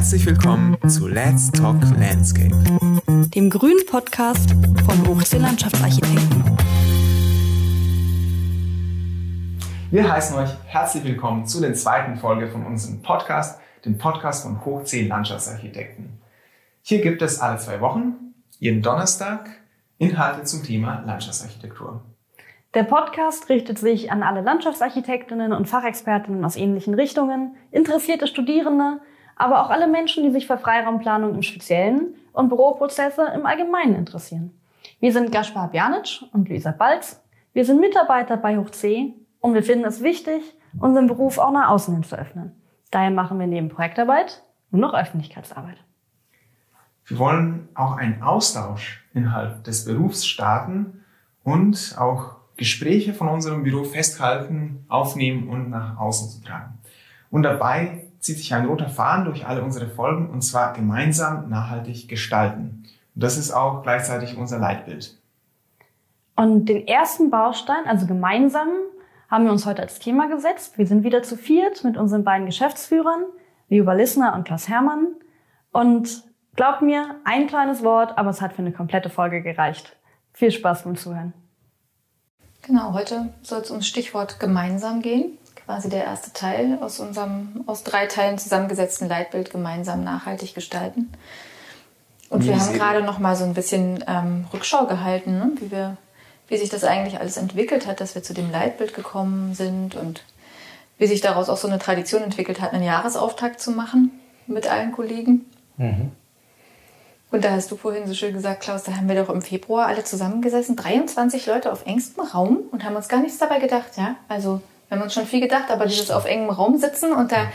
Herzlich willkommen zu Let's Talk Landscape, dem grünen Podcast von Hochsee Landschaftsarchitekten. Wir heißen euch herzlich willkommen zu der zweiten Folge von unserem Podcast, dem Podcast von Hochsee Landschaftsarchitekten. Hier gibt es alle zwei Wochen, jeden Donnerstag, Inhalte zum Thema Landschaftsarchitektur. Der Podcast richtet sich an alle Landschaftsarchitektinnen und Fachexpertinnen aus ähnlichen Richtungen, interessierte Studierende, aber auch alle Menschen, die sich für Freiraumplanung im Speziellen und Büroprozesse im Allgemeinen interessieren. Wir sind Gaspar Bjanic und Luisa Balz. Wir sind Mitarbeiter bei Hoch C und wir finden es wichtig, unseren Beruf auch nach außen hin zu öffnen. Daher machen wir neben Projektarbeit nur noch Öffentlichkeitsarbeit. Wir wollen auch einen Austausch innerhalb des Berufs starten und auch Gespräche von unserem Büro festhalten, aufnehmen und nach außen zu tragen. Und dabei zieht sich ein roter Faden durch alle unsere Folgen und zwar gemeinsam nachhaltig gestalten. Und das ist auch gleichzeitig unser Leitbild. Und den ersten Baustein, also gemeinsam, haben wir uns heute als Thema gesetzt. Wir sind wieder zu viert mit unseren beiden Geschäftsführern, Leo Lissner und Klaus Hermann. Und glaubt mir, ein kleines Wort, aber es hat für eine komplette Folge gereicht. Viel Spaß beim Zuhören. Genau, heute soll es ums Stichwort gemeinsam gehen. Quasi der erste Teil aus unserem aus drei Teilen zusammengesetzten Leitbild gemeinsam nachhaltig gestalten. Und wir haben gerade noch mal so ein bisschen ähm, Rückschau gehalten, ne? wie wir, wie sich das eigentlich alles entwickelt hat, dass wir zu dem Leitbild gekommen sind und wie sich daraus auch so eine Tradition entwickelt hat, einen Jahresauftakt zu machen mit allen Kollegen. Mhm. Und da hast du vorhin so schön gesagt, Klaus, da haben wir doch im Februar alle zusammengesessen, 23 Leute auf engstem Raum und haben uns gar nichts dabei gedacht, ja. Also wir haben uns schon viel gedacht, aber dieses auf engem Raum sitzen und da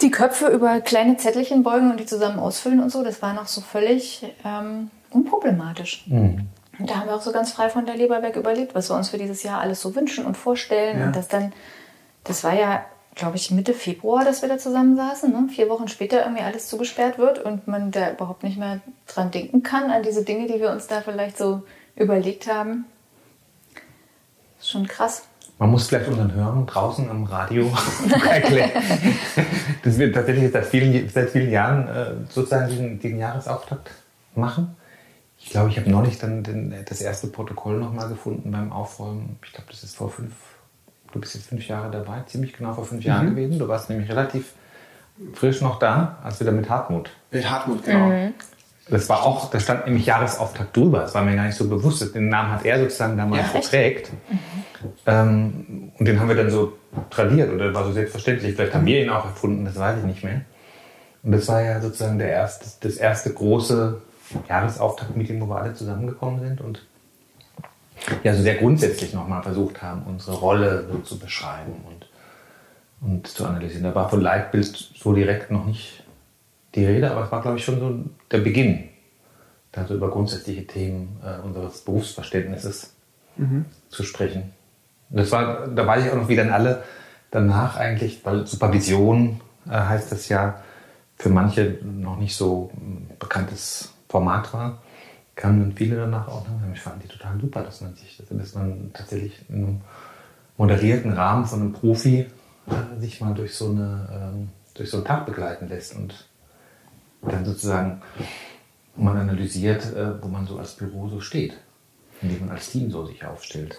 die Köpfe über kleine Zettelchen beugen und die zusammen ausfüllen und so, das war noch so völlig ähm, unproblematisch. Mhm. Und da haben wir auch so ganz frei von der Leber weg überlegt, was wir uns für dieses Jahr alles so wünschen und vorstellen. Ja. Und das dann, das war ja glaube ich, Mitte Februar, dass wir da zusammensaßen. Ne? Vier Wochen später irgendwie alles zugesperrt wird und man da überhaupt nicht mehr dran denken kann, an diese Dinge, die wir uns da vielleicht so überlegt haben. Das ist schon krass. Man muss vielleicht unseren Hörern draußen am Radio erklären, dass wir tatsächlich seit vielen, seit vielen Jahren äh, sozusagen diesen, diesen Jahresauftakt machen. Ich glaube, ich habe neulich dann den, das erste Protokoll nochmal gefunden beim Aufräumen. Ich glaube, das ist vor fünf du bist jetzt fünf Jahre dabei, ziemlich genau vor fünf mhm. Jahren gewesen. Du warst nämlich relativ frisch noch da, als wir da mit Hartmut. Mit Hartmut, genau. Mhm. Das war auch, da stand nämlich Jahresauftakt drüber. Das war mir gar nicht so bewusst. Den Namen hat er sozusagen damals ja, geprägt. Mhm. Ähm, und den haben wir dann so tradiert oder war so selbstverständlich. Vielleicht haben wir ihn auch erfunden, das weiß ich nicht mehr. Und das war ja sozusagen der erste, das erste große Jahresauftakt-Meeting, wo wir alle zusammengekommen sind und ja so sehr grundsätzlich nochmal versucht haben, unsere Rolle so zu beschreiben und, und zu analysieren. Da war von Leitbild so direkt noch nicht die Rede, aber es war, glaube ich, schon so der Beginn, da so über grundsätzliche Themen äh, unseres Berufsverständnisses mhm. zu sprechen. das war, da weiß ich auch noch, wie dann alle danach eigentlich, weil Supervision äh, heißt das ja, für manche noch nicht so ein bekanntes Format war kamen dann viele danach auch und ich fand die total super, dass man sich, dass man tatsächlich in einem moderierten Rahmen von einem Profi äh, sich mal durch so eine ähm, durch so einen Tag begleiten lässt und dann sozusagen man analysiert, äh, wo man so als Büro so steht, indem man als Team so sich aufstellt.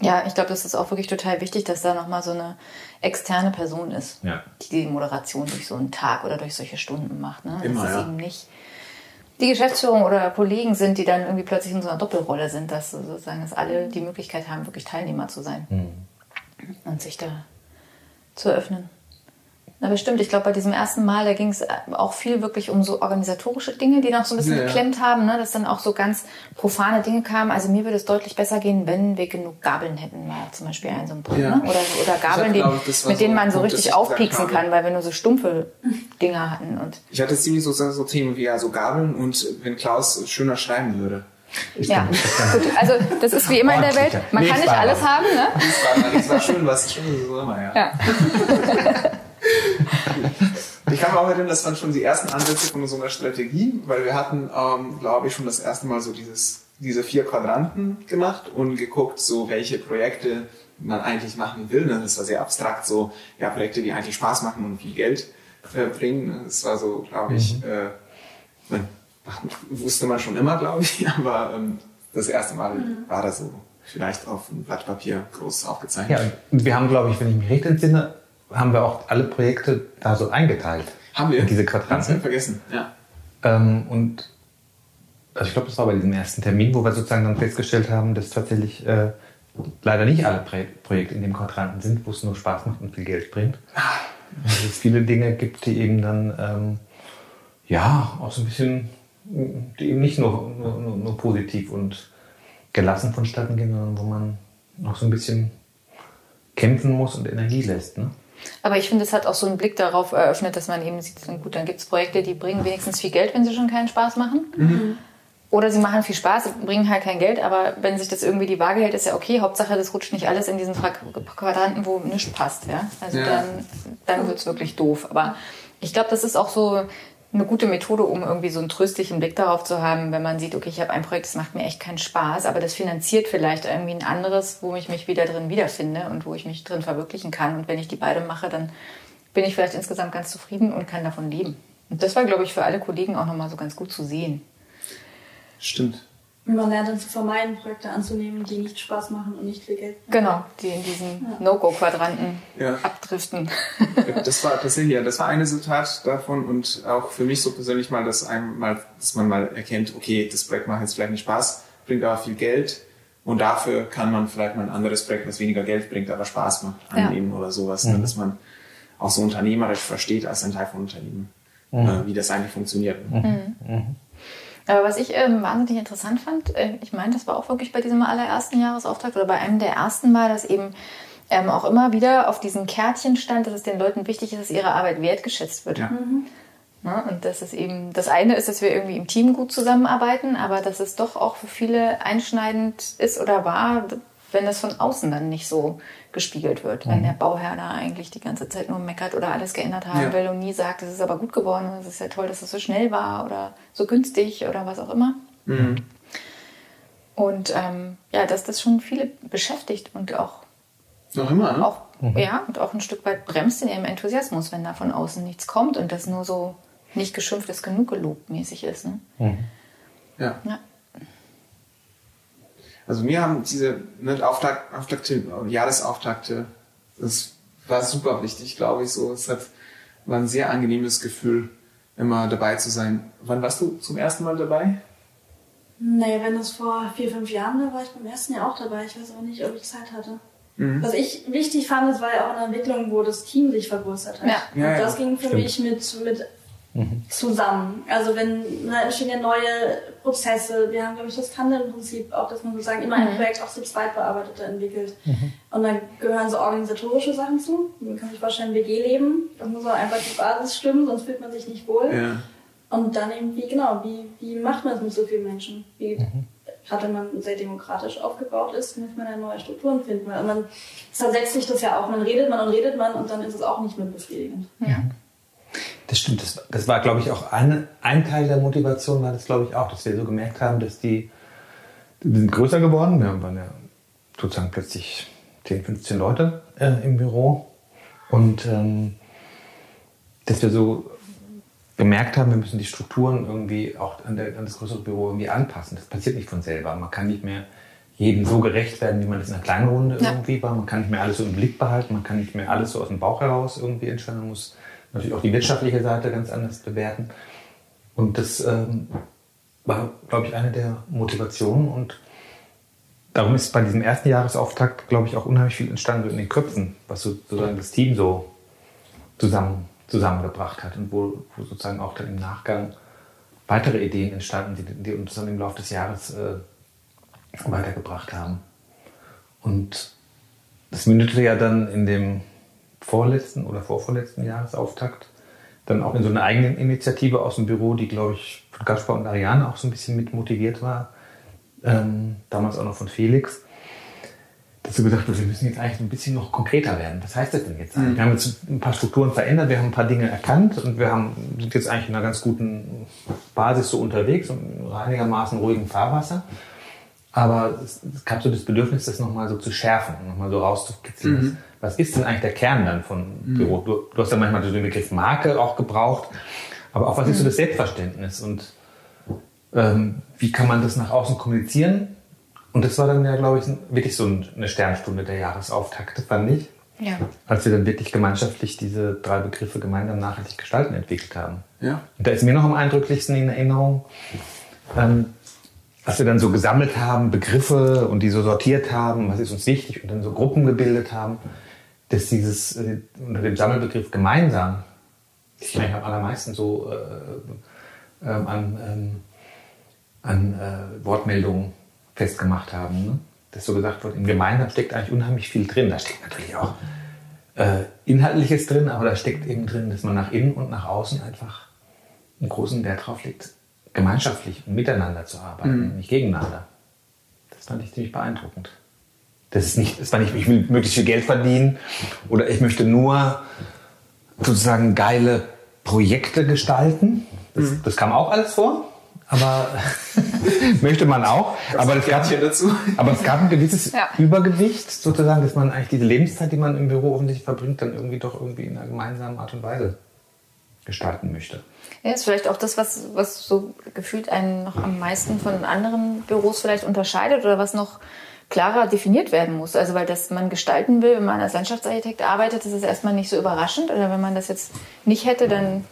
Ja, ich glaube, das ist auch wirklich total wichtig, dass da nochmal so eine externe Person ist, ja. die die Moderation durch so einen Tag oder durch solche Stunden macht. Ne? Immer, das ist ja. eben nicht die Geschäftsführung oder Kollegen sind, die dann irgendwie plötzlich in so einer Doppelrolle sind, dass sozusagen dass alle die Möglichkeit haben, wirklich Teilnehmer zu sein mhm. und sich da zu öffnen. Na bestimmt, ich glaube, bei diesem ersten Mal, da ging es auch viel wirklich um so organisatorische Dinge, die noch so ein bisschen ja, geklemmt haben, ne? dass dann auch so ganz profane Dinge kamen. Also mir würde es deutlich besser gehen, wenn wir genug Gabeln hätten, war zum Beispiel ein so ein Punkt. Ja. Ne? Oder, oder Gabeln, die, mit so denen man so richtig aufpieksen kann, weil wir nur so stumpfe Dinger hatten. Und ich hatte ziemlich so, so Themen wie ja, so Gabeln und wenn Klaus schöner schreiben würde. Ich ja, gut. Also das ist wie immer in der Welt. Man kann nicht alles haben, ne? Das war schön, was schön ist so immer, ja. ja. Ich kann mir auch erinnern, das waren schon die ersten Ansätze von so einer Strategie, weil wir hatten, ähm, glaube ich, schon das erste Mal so dieses, diese vier Quadranten gemacht und geguckt, so welche Projekte man eigentlich machen will. Das war sehr abstrakt, so ja, Projekte, die eigentlich Spaß machen und viel Geld äh, bringen. Es war so, glaube ich, mhm. äh, man, wusste man schon immer, glaube ich, aber ähm, das erste Mal mhm. war das so vielleicht auf ein Blatt Papier groß aufgezeichnet. Ja, und wir haben, glaube ich, wenn ich mich recht entsinne, haben wir auch alle Projekte da so eingeteilt. Haben wir? In diese Quadranten. Ganz vergessen, ja. Ähm, und also ich glaube, das war bei diesem ersten Termin, wo wir sozusagen dann festgestellt haben, dass tatsächlich äh, leider nicht alle Pro Projekte in dem Quadranten sind, wo es nur Spaß macht und viel Geld bringt. Also es viele Dinge gibt, die eben dann ähm, ja auch so ein bisschen, die eben nicht nur, nur, nur, nur positiv und gelassen vonstatten gehen, sondern wo man auch so ein bisschen kämpfen muss und Energie lässt. Ne? Aber ich finde, es hat auch so einen Blick darauf eröffnet, dass man eben sieht, gut, dann gibt es Projekte, die bringen wenigstens viel Geld, wenn sie schon keinen Spaß machen. Mhm. Oder sie machen viel Spaß, bringen halt kein Geld, aber wenn sich das irgendwie die Waage hält, ist ja okay. Hauptsache, das rutscht nicht alles in diesen Quadranten, wo nichts passt. Ja? Also ja. dann, dann wird es wirklich doof. Aber ich glaube, das ist auch so eine gute Methode, um irgendwie so einen tröstlichen Blick darauf zu haben, wenn man sieht, okay, ich habe ein Projekt, das macht mir echt keinen Spaß, aber das finanziert vielleicht irgendwie ein anderes, wo ich mich wieder drin wiederfinde und wo ich mich drin verwirklichen kann. Und wenn ich die beide mache, dann bin ich vielleicht insgesamt ganz zufrieden und kann davon leben. Und das war, glaube ich, für alle Kollegen auch nochmal so ganz gut zu sehen. Stimmt. Man lernt dann zu vermeiden, Projekte anzunehmen, die nicht Spaß machen und nicht viel Geld. Genau, die in diesen ja. No-Go-Quadranten ja. abdriften. das war tatsächlich, ja, das war ein Resultat davon und auch für mich so persönlich mal, dass, einem mal, dass man mal erkennt, okay, das Projekt macht jetzt vielleicht nicht Spaß, bringt aber viel Geld und dafür kann man vielleicht mal ein anderes Projekt, das weniger Geld bringt, aber Spaß macht, annehmen ja. oder sowas, ne, mhm. dass man auch so unternehmerisch versteht als ein Teil von Unternehmen, mhm. äh, wie das eigentlich funktioniert. Mhm. Aber was ich ähm, wahnsinnig interessant fand, äh, ich meine, das war auch wirklich bei diesem allerersten Jahresauftakt oder bei einem der ersten Mal, dass eben ähm, auch immer wieder auf diesen Kärtchen stand, dass es den Leuten wichtig ist, dass ihre Arbeit wertgeschätzt wird. Ja. Mhm. Ja, und dass es eben, das eine ist, dass wir irgendwie im Team gut zusammenarbeiten, aber dass es doch auch für viele einschneidend ist oder war, wenn das von außen dann nicht so gespiegelt wird. Mhm. Wenn der Bauherr da eigentlich die ganze Zeit nur meckert oder alles geändert haben ja. will und nie sagt, es ist aber gut geworden, es ist ja toll, dass es so schnell war oder so günstig oder was auch immer. Mhm. Und ähm, ja, dass das schon viele beschäftigt und auch noch immer, ne? auch, mhm. ja, und auch ein Stück weit bremst in ihrem Enthusiasmus, wenn da von außen nichts kommt und das nur so nicht geschimpft ist, genug gelobt mäßig ist. Ne? Mhm. Ja. ja. Also mir haben diese ne, Auftakt, Auftakte, Jahresauftakte, das war super wichtig, glaube ich. So, es hat, war ein sehr angenehmes Gefühl, immer dabei zu sein. Wann warst du zum ersten Mal dabei? Naja, wenn das vor vier, fünf Jahren war, war ich beim ersten Jahr auch dabei. Ich weiß aber nicht, ob ich Zeit hatte. Mhm. Was ich wichtig fand, das war ja auch eine Entwicklung, wo das Team sich vergrößert hat. Ja. ja und das ja, ging für stimmt. mich mit, mit mhm. zusammen. Also wenn da entstehen ja neue Prozesse. Wir haben, glaube ich, das Tandem-Prinzip auch, dass man sozusagen immer ein mhm. Projekt auch zu zweit bearbeitet entwickelt. Mhm. Und dann gehören so organisatorische Sachen zu. Man kann sich vorstellen, WG-Leben. Das muss auch einfach die Basis stimmen, sonst fühlt man sich nicht wohl. Ja. Und dann eben, wie genau, wie, wie macht man es mit so vielen Menschen? Wie, mhm. Gerade wenn man sehr demokratisch aufgebaut ist, muss man ja neue Strukturen finden. Und man zersetzt sich das ja auch. Man redet man und redet man und dann ist es auch nicht mehr befriedigend. Ja. Das stimmt. Das, das war, glaube ich, auch ein, ein Teil der Motivation, war das, glaube ich, auch, dass wir so gemerkt haben, dass die, die sind größer geworden. Wir waren ja sozusagen plötzlich 10, 15 Leute äh, im Büro. Und ähm, dass wir so gemerkt haben, wir müssen die Strukturen irgendwie auch an, der, an, das größere Büro irgendwie anpassen. Das passiert nicht von selber. Man kann nicht mehr jedem so gerecht werden, wie man das in einer kleinen Runde ja. irgendwie war. Man kann nicht mehr alles so im Blick behalten. Man kann nicht mehr alles so aus dem Bauch heraus irgendwie entscheiden. Man muss natürlich auch die wirtschaftliche Seite ganz anders bewerten. Und das ähm, war, glaube ich, eine der Motivationen. Und darum ist bei diesem ersten Jahresauftakt, glaube ich, auch unheimlich viel entstanden in den Köpfen, was sozusagen das Team so zusammen, zusammengebracht hat und wo, wo sozusagen auch dann im Nachgang weitere Ideen entstanden, die, die uns dann im Laufe des Jahres äh, weitergebracht haben. Und das mündete ja dann in dem vorletzten oder vorvorletzten Jahresauftakt dann auch in so eine eigene Initiative aus dem Büro, die, glaube ich, von Gaspar und Ariane auch so ein bisschen mit motiviert war. Ähm, damals auch noch von Felix. Dazu gesagt, wir müssen jetzt eigentlich ein bisschen noch konkreter werden. Was heißt das denn jetzt eigentlich? Mhm. Wir haben jetzt ein paar Strukturen verändert, wir haben ein paar Dinge erkannt und wir haben, sind jetzt eigentlich in einer ganz guten Basis so unterwegs und in einigermaßen ruhigen Fahrwasser. Aber es, es gab so das Bedürfnis, das nochmal so zu schärfen, nochmal so rauszukitzeln. Mhm was ist denn eigentlich der Kern dann von mhm. Büro? Du, du, hast ja manchmal so den Begriff Marke auch gebraucht, aber auch was ist so mhm. das Selbstverständnis und ähm, wie kann man das nach außen kommunizieren? Und das war dann ja, glaube ich, wirklich so eine Sternstunde der Jahresauftakt, fand ich. Ja. Als wir dann wirklich gemeinschaftlich diese drei Begriffe gemeinsam nachhaltig gestalten entwickelt haben. Ja. Und da ist mir noch am eindrücklichsten in Erinnerung, ähm, als wir dann so gesammelt haben, Begriffe und die so sortiert haben, was ist uns wichtig und dann so Gruppen gebildet haben, dass dieses äh, unter dem Sammelbegriff gemeinsam sich eigentlich am allermeisten so äh, äh, an, ähm, an äh, Wortmeldungen festgemacht haben. Ne? Dass so gesagt wird, im Gemeinsam steckt eigentlich unheimlich viel drin. Da steckt natürlich auch äh, Inhaltliches drin, aber da steckt eben drin, dass man nach innen und nach außen einfach einen großen Wert drauf legt, gemeinschaftlich und miteinander zu arbeiten, mhm. nicht gegeneinander. Das fand ich ziemlich beeindruckend. Das ist nicht, das war nicht, ich will möglichst viel Geld verdienen oder ich möchte nur sozusagen geile Projekte gestalten. Das, mhm. das kam auch alles vor, aber möchte man auch. aber, es gab, dazu. aber es gab ein gewisses ja. Übergewicht sozusagen, dass man eigentlich diese Lebenszeit, die man im Büro offensichtlich verbringt, dann irgendwie doch irgendwie in einer gemeinsamen Art und Weise gestalten möchte. Ja, ist vielleicht auch das, was, was so gefühlt einen noch am meisten von anderen Büros vielleicht unterscheidet oder was noch klarer definiert werden muss. Also weil das man gestalten will, wenn man als Landschaftsarchitekt arbeitet, das ist erstmal nicht so überraschend. Oder wenn man das jetzt nicht hätte, dann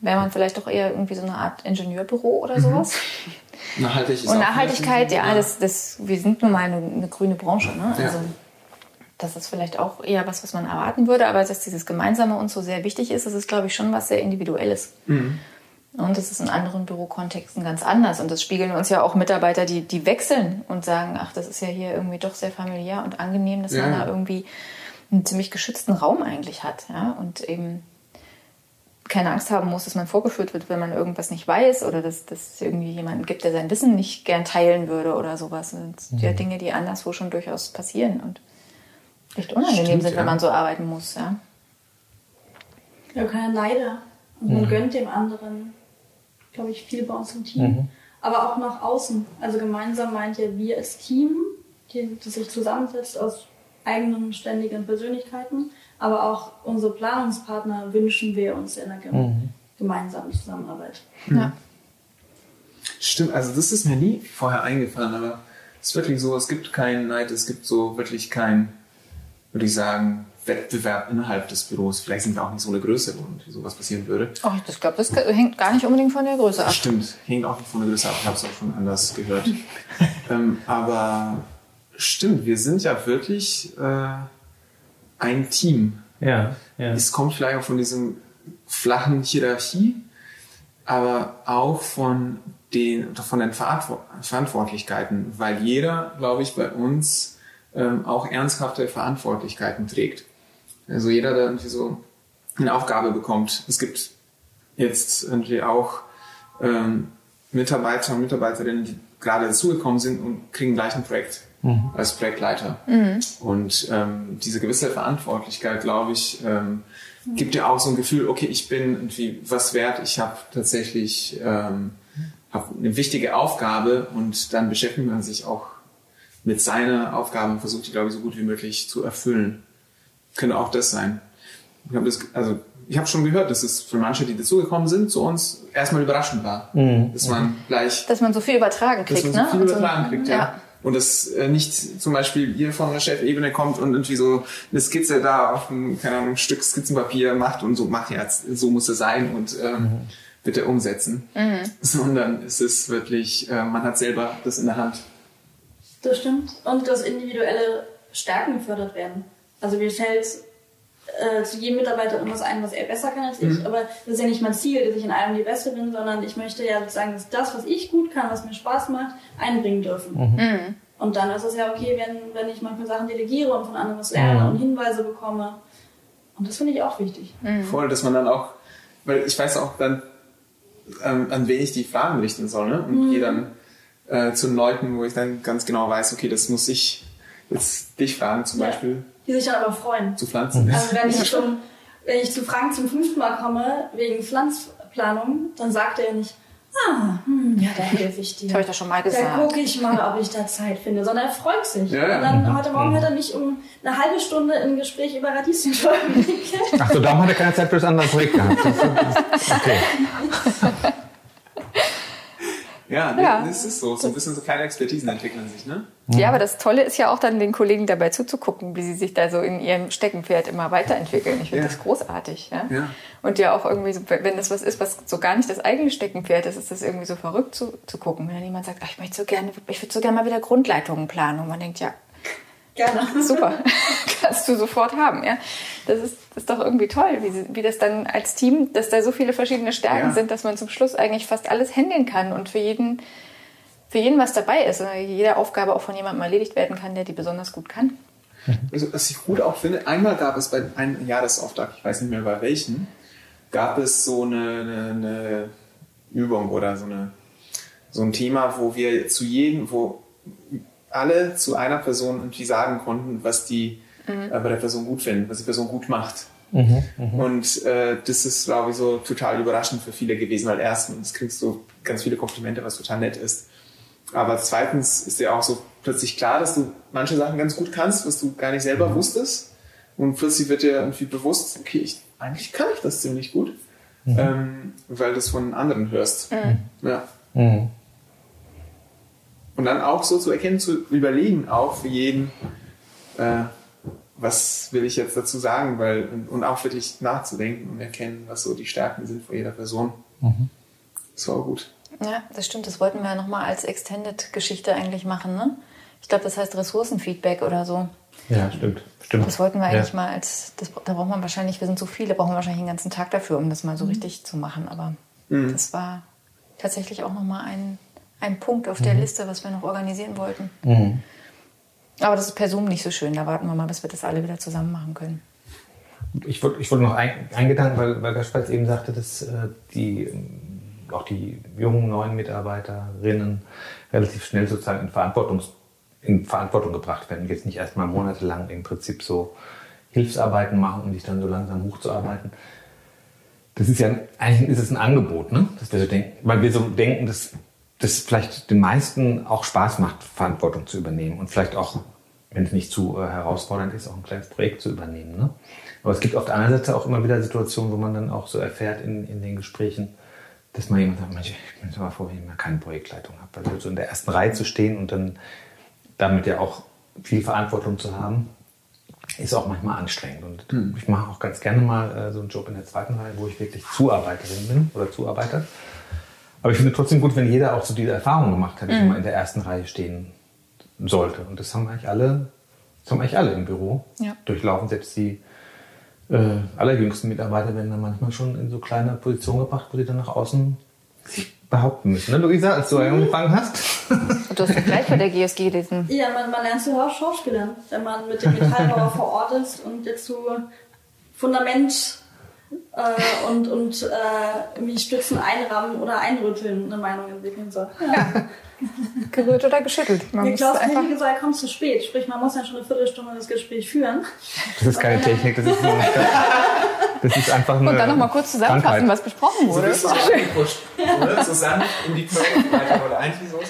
wäre man vielleicht doch eher irgendwie so eine Art Ingenieurbüro oder mhm. sowas. Nachhaltig ist Und Nachhaltigkeit, ja, das, das, wir sind nun mal eine, eine grüne Branche. Ne? Also, das ist vielleicht auch eher was, was man erwarten würde, aber dass dieses Gemeinsame uns so sehr wichtig ist, das ist, glaube ich, schon was sehr Individuelles. Mhm. Und das ist in anderen Bürokontexten ganz anders. Und das spiegeln uns ja auch Mitarbeiter, die, die wechseln und sagen, ach, das ist ja hier irgendwie doch sehr familiär und angenehm, dass ja. man da irgendwie einen ziemlich geschützten Raum eigentlich hat. Ja? Und eben keine Angst haben muss, dass man vorgeführt wird, wenn man irgendwas nicht weiß oder dass es irgendwie jemanden gibt, der sein Wissen nicht gern teilen würde oder sowas. Das sind ja mhm. Dinge, die anderswo schon durchaus passieren und echt unangenehm Stimmt, sind, wenn man so arbeiten muss. Ja, ja keine Neider. Und man mhm. gönnt dem anderen glaube ich, viel bei uns im Team. Mhm. Aber auch nach außen. Also gemeinsam meint ja wir als Team, die, das sich zusammensetzt aus eigenen ständigen Persönlichkeiten. Aber auch unsere Planungspartner wünschen wir uns in einer mhm. gemeinsamen Zusammenarbeit. Mhm. Ja. Stimmt, also das ist mir nie vorher eingefallen, aber es ist wirklich so, es gibt keinen Neid, es gibt so wirklich kein, würde ich sagen, Wettbewerb innerhalb des Büros. Vielleicht sind wir auch nicht so eine Größe, wo sowas passieren würde. Oh, ich glaube, das hängt gar nicht unbedingt von der Größe ab. Stimmt, hängt auch nicht von der Größe ab. Ich habe es auch schon anders gehört. ähm, aber stimmt, wir sind ja wirklich äh, ein Team. Ja, ja. Es kommt vielleicht auch von diesem flachen Hierarchie, aber auch von den, von den Verantwortlichkeiten, weil jeder, glaube ich, bei uns ähm, auch ernsthafte Verantwortlichkeiten trägt. Also jeder, der irgendwie so eine Aufgabe bekommt. Es gibt jetzt irgendwie auch ähm, Mitarbeiter und Mitarbeiterinnen, die gerade dazugekommen sind und kriegen gleich ein Projekt mhm. als Projektleiter. Mhm. Und ähm, diese gewisse Verantwortlichkeit, glaube ich, ähm, gibt dir auch so ein Gefühl, okay, ich bin irgendwie was wert, ich habe tatsächlich ähm, hab eine wichtige Aufgabe und dann beschäftigt man sich auch mit seiner Aufgabe und versucht die, glaube ich, so gut wie möglich zu erfüllen könnte auch das sein. Ich habe das, also ich habe schon gehört, dass es für manche, die dazugekommen sind, zu uns erstmal überraschend war, mhm. dass man gleich, dass man so viel übertragen kriegt, dass man so viel ne? übertragen kriegt, ja. ja. Und dass äh, nicht zum Beispiel ihr von der Chefebene kommt und irgendwie so eine Skizze da auf ein, keine Ahnung, Stück Skizzenpapier macht und so macht jetzt, so muss es sein und ähm, mhm. bitte umsetzen. Mhm. Sondern es ist wirklich, äh, man hat selber das in der Hand. Das stimmt. Und dass individuelle Stärken gefördert werden. Also mir fällt äh, zu jedem Mitarbeiter irgendwas ein, was er besser kann als ich. Mhm. Aber das ist ja nicht mein Ziel, dass ich in allem die Beste bin, sondern ich möchte ja sozusagen, dass das, was ich gut kann, was mir Spaß macht, einbringen dürfen. Mhm. mhm. Und dann ist es ja okay, wenn, wenn ich manchmal Sachen delegiere und von anderen was lerne mhm. und Hinweise bekomme. Und das finde ich auch wichtig. Mhm. Voll, dass man dann auch, weil ich weiß auch dann, ähm, an wen ich die Fragen richten soll, ne? Und mhm. gehe dann äh, zu Leuten, wo ich dann ganz genau weiß, okay, das muss ich jetzt dich fragen zum ja. Beispiel die sich dann aber freuen. Zu Pflanzen. Also wenn ich, zum, wenn ich zu Frank zum fünften Mal komme, wegen Pflanzplanung, dann sagt er ja nicht, Ah, hm, ja, da helfe ich dir. Das habe ich doch schon mal Da gesagt. gucke ich mal, ob ich da Zeit finde. Sondern er freut sich. Ja, ja. Und dann heute Morgen hat er mich um eine halbe Stunde im Gespräch über Radieschenscheiben Ach so, darum hat er keine Zeit für das andere Projekt gehabt. Okay. Ja, Ja. das ist so. So ein bisschen so kleine Expertisen entwickeln sich, ne? Ja, aber das Tolle ist ja auch dann den Kollegen dabei zuzugucken, wie sie sich da so in ihrem Steckenpferd immer weiterentwickeln. Ich finde Ja. das großartig. Ja? Ja. Und ja auch irgendwie, so, wenn das was ist, was so gar nicht das eigene Steckenpferd ist, ist das irgendwie so verrückt zu, zu gucken. Wenn dann jemand sagt, ach, ich möchte so gerne, ich würde so gerne mal wieder Grundleitungen planen. Und man denkt, ja, Gerne. super, kannst du sofort haben. Ja? Das, ist, das ist doch irgendwie toll, wie, wie das dann als Team, dass da so viele verschiedene Stärken Ja. sind, dass man zum Schluss eigentlich fast alles handeln kann und für jeden, für jeden was dabei ist. Und jede Aufgabe auch von jemandem erledigt werden kann, der die besonders gut kann. Also, was ich gut auch finde, einmal gab es bei einem Jahresauftrag, ich weiß nicht mehr bei welchen, gab es so eine, eine, eine Übung oder so, eine, so ein Thema, wo wir zu jedem, wo alle zu einer Person irgendwie sagen konnten, was die äh, bei der Person gut finden, was die Person gut macht. Und äh, das ist, glaube ich, so total überraschend für viele gewesen, weil erstens kriegst du ganz viele Komplimente, was total nett ist. Aber zweitens ist dir auch so plötzlich klar, dass du manche Sachen ganz gut kannst, was du gar nicht selber wusstest. Und plötzlich wird dir irgendwie bewusst, okay, ich, eigentlich kann ich das ziemlich gut, ähm, weil du es von anderen hörst. Ja. Mhm. Und dann auch so zu erkennen, zu überlegen, auch für jeden, äh, was will ich jetzt dazu sagen, weil, und, und auch wirklich nachzudenken und erkennen, was so die Stärken sind von jeder Person. Das war gut. Ja, das stimmt. Das wollten wir ja nochmal als Extended-Geschichte eigentlich machen, ne? Ich glaube, das heißt Ressourcenfeedback oder so. Ja, stimmt. stimmt. Das wollten wir eigentlich ja. mal als, das, da braucht man wahrscheinlich, wir sind so viele, brauchen wir wahrscheinlich einen ganzen Tag dafür, um das mal so richtig zu machen. Aber das war tatsächlich auch nochmal ein, ein Punkt auf der Liste, was wir noch organisieren wollten. Aber das ist per Zoom nicht so schön. Da warten wir mal, bis wir das alle wieder zusammen machen können. Ich wollte ich wollte noch ein, einen Gedanken, weil, weil Gaspar jetzt eben sagte, dass äh, die, ähm, auch die jungen neuen Mitarbeiterinnen relativ schnell sozusagen in, Verantwortungs, in Verantwortung gebracht werden. Jetzt nicht erstmal monatelang im Prinzip so Hilfsarbeiten machen, um sich dann so langsam hochzuarbeiten. Das ist ja, eigentlich ist es ein Angebot, ne? dass wir so denken, weil wir so denken, dass das vielleicht den meisten auch Spaß macht, Verantwortung zu übernehmen und vielleicht auch, wenn es nicht zu äh, herausfordernd ist, auch ein kleines Projekt zu übernehmen. Ne? Aber es gibt auf der anderen Seite auch immer wieder Situationen, wo man dann auch so erfährt in, in den Gesprächen, dass mal jemand sagt, Mensch, ich bin aber froh, wenn ich mal keine Projektleitung habe. Weil so in der ersten Reihe zu stehen und dann damit ja auch viel Verantwortung zu haben, ist auch manchmal anstrengend. Und ich mache auch ganz gerne mal äh, so einen Job in der zweiten Reihe, wo ich wirklich Zuarbeiterin bin oder Zuarbeiter. Aber ich finde trotzdem gut, wenn jeder auch so diese Erfahrung gemacht hat, dass man in der ersten Reihe stehen sollte. Und das haben eigentlich alle, das haben eigentlich alle im Büro Ja. durchlaufen. Selbst die äh, allerjüngsten Mitarbeiter werden dann manchmal schon in so kleine Positionen gebracht, wo sie dann nach außen sich behaupten müssen. Ne, Luisa, als du angefangen hast? Und du hast doch gleich bei der GSG diesen. Ja, man, man lernt zu Schauspielern, wenn man mit dem Metallbauer vor Ort ist und jetzt so Fundament äh, und, und äh, irgendwie Stützen einrammen oder einrütteln eine Meinung entwickeln soll. Ja. Gerührt oder geschüttelt. Man Der muss Klaus einfach Knigge gesagt, kommst zu spät. Sprich, man muss ja schon eine Viertelstunde das Gespräch führen. Das ist keine Technik, das ist, das ist einfach eine und dann nochmal kurz zusammenfassen, Krankheit. was besprochen So wurde. bist du auch gepusht, oder? So sanft in die Knochen weiter oder eigentlich so.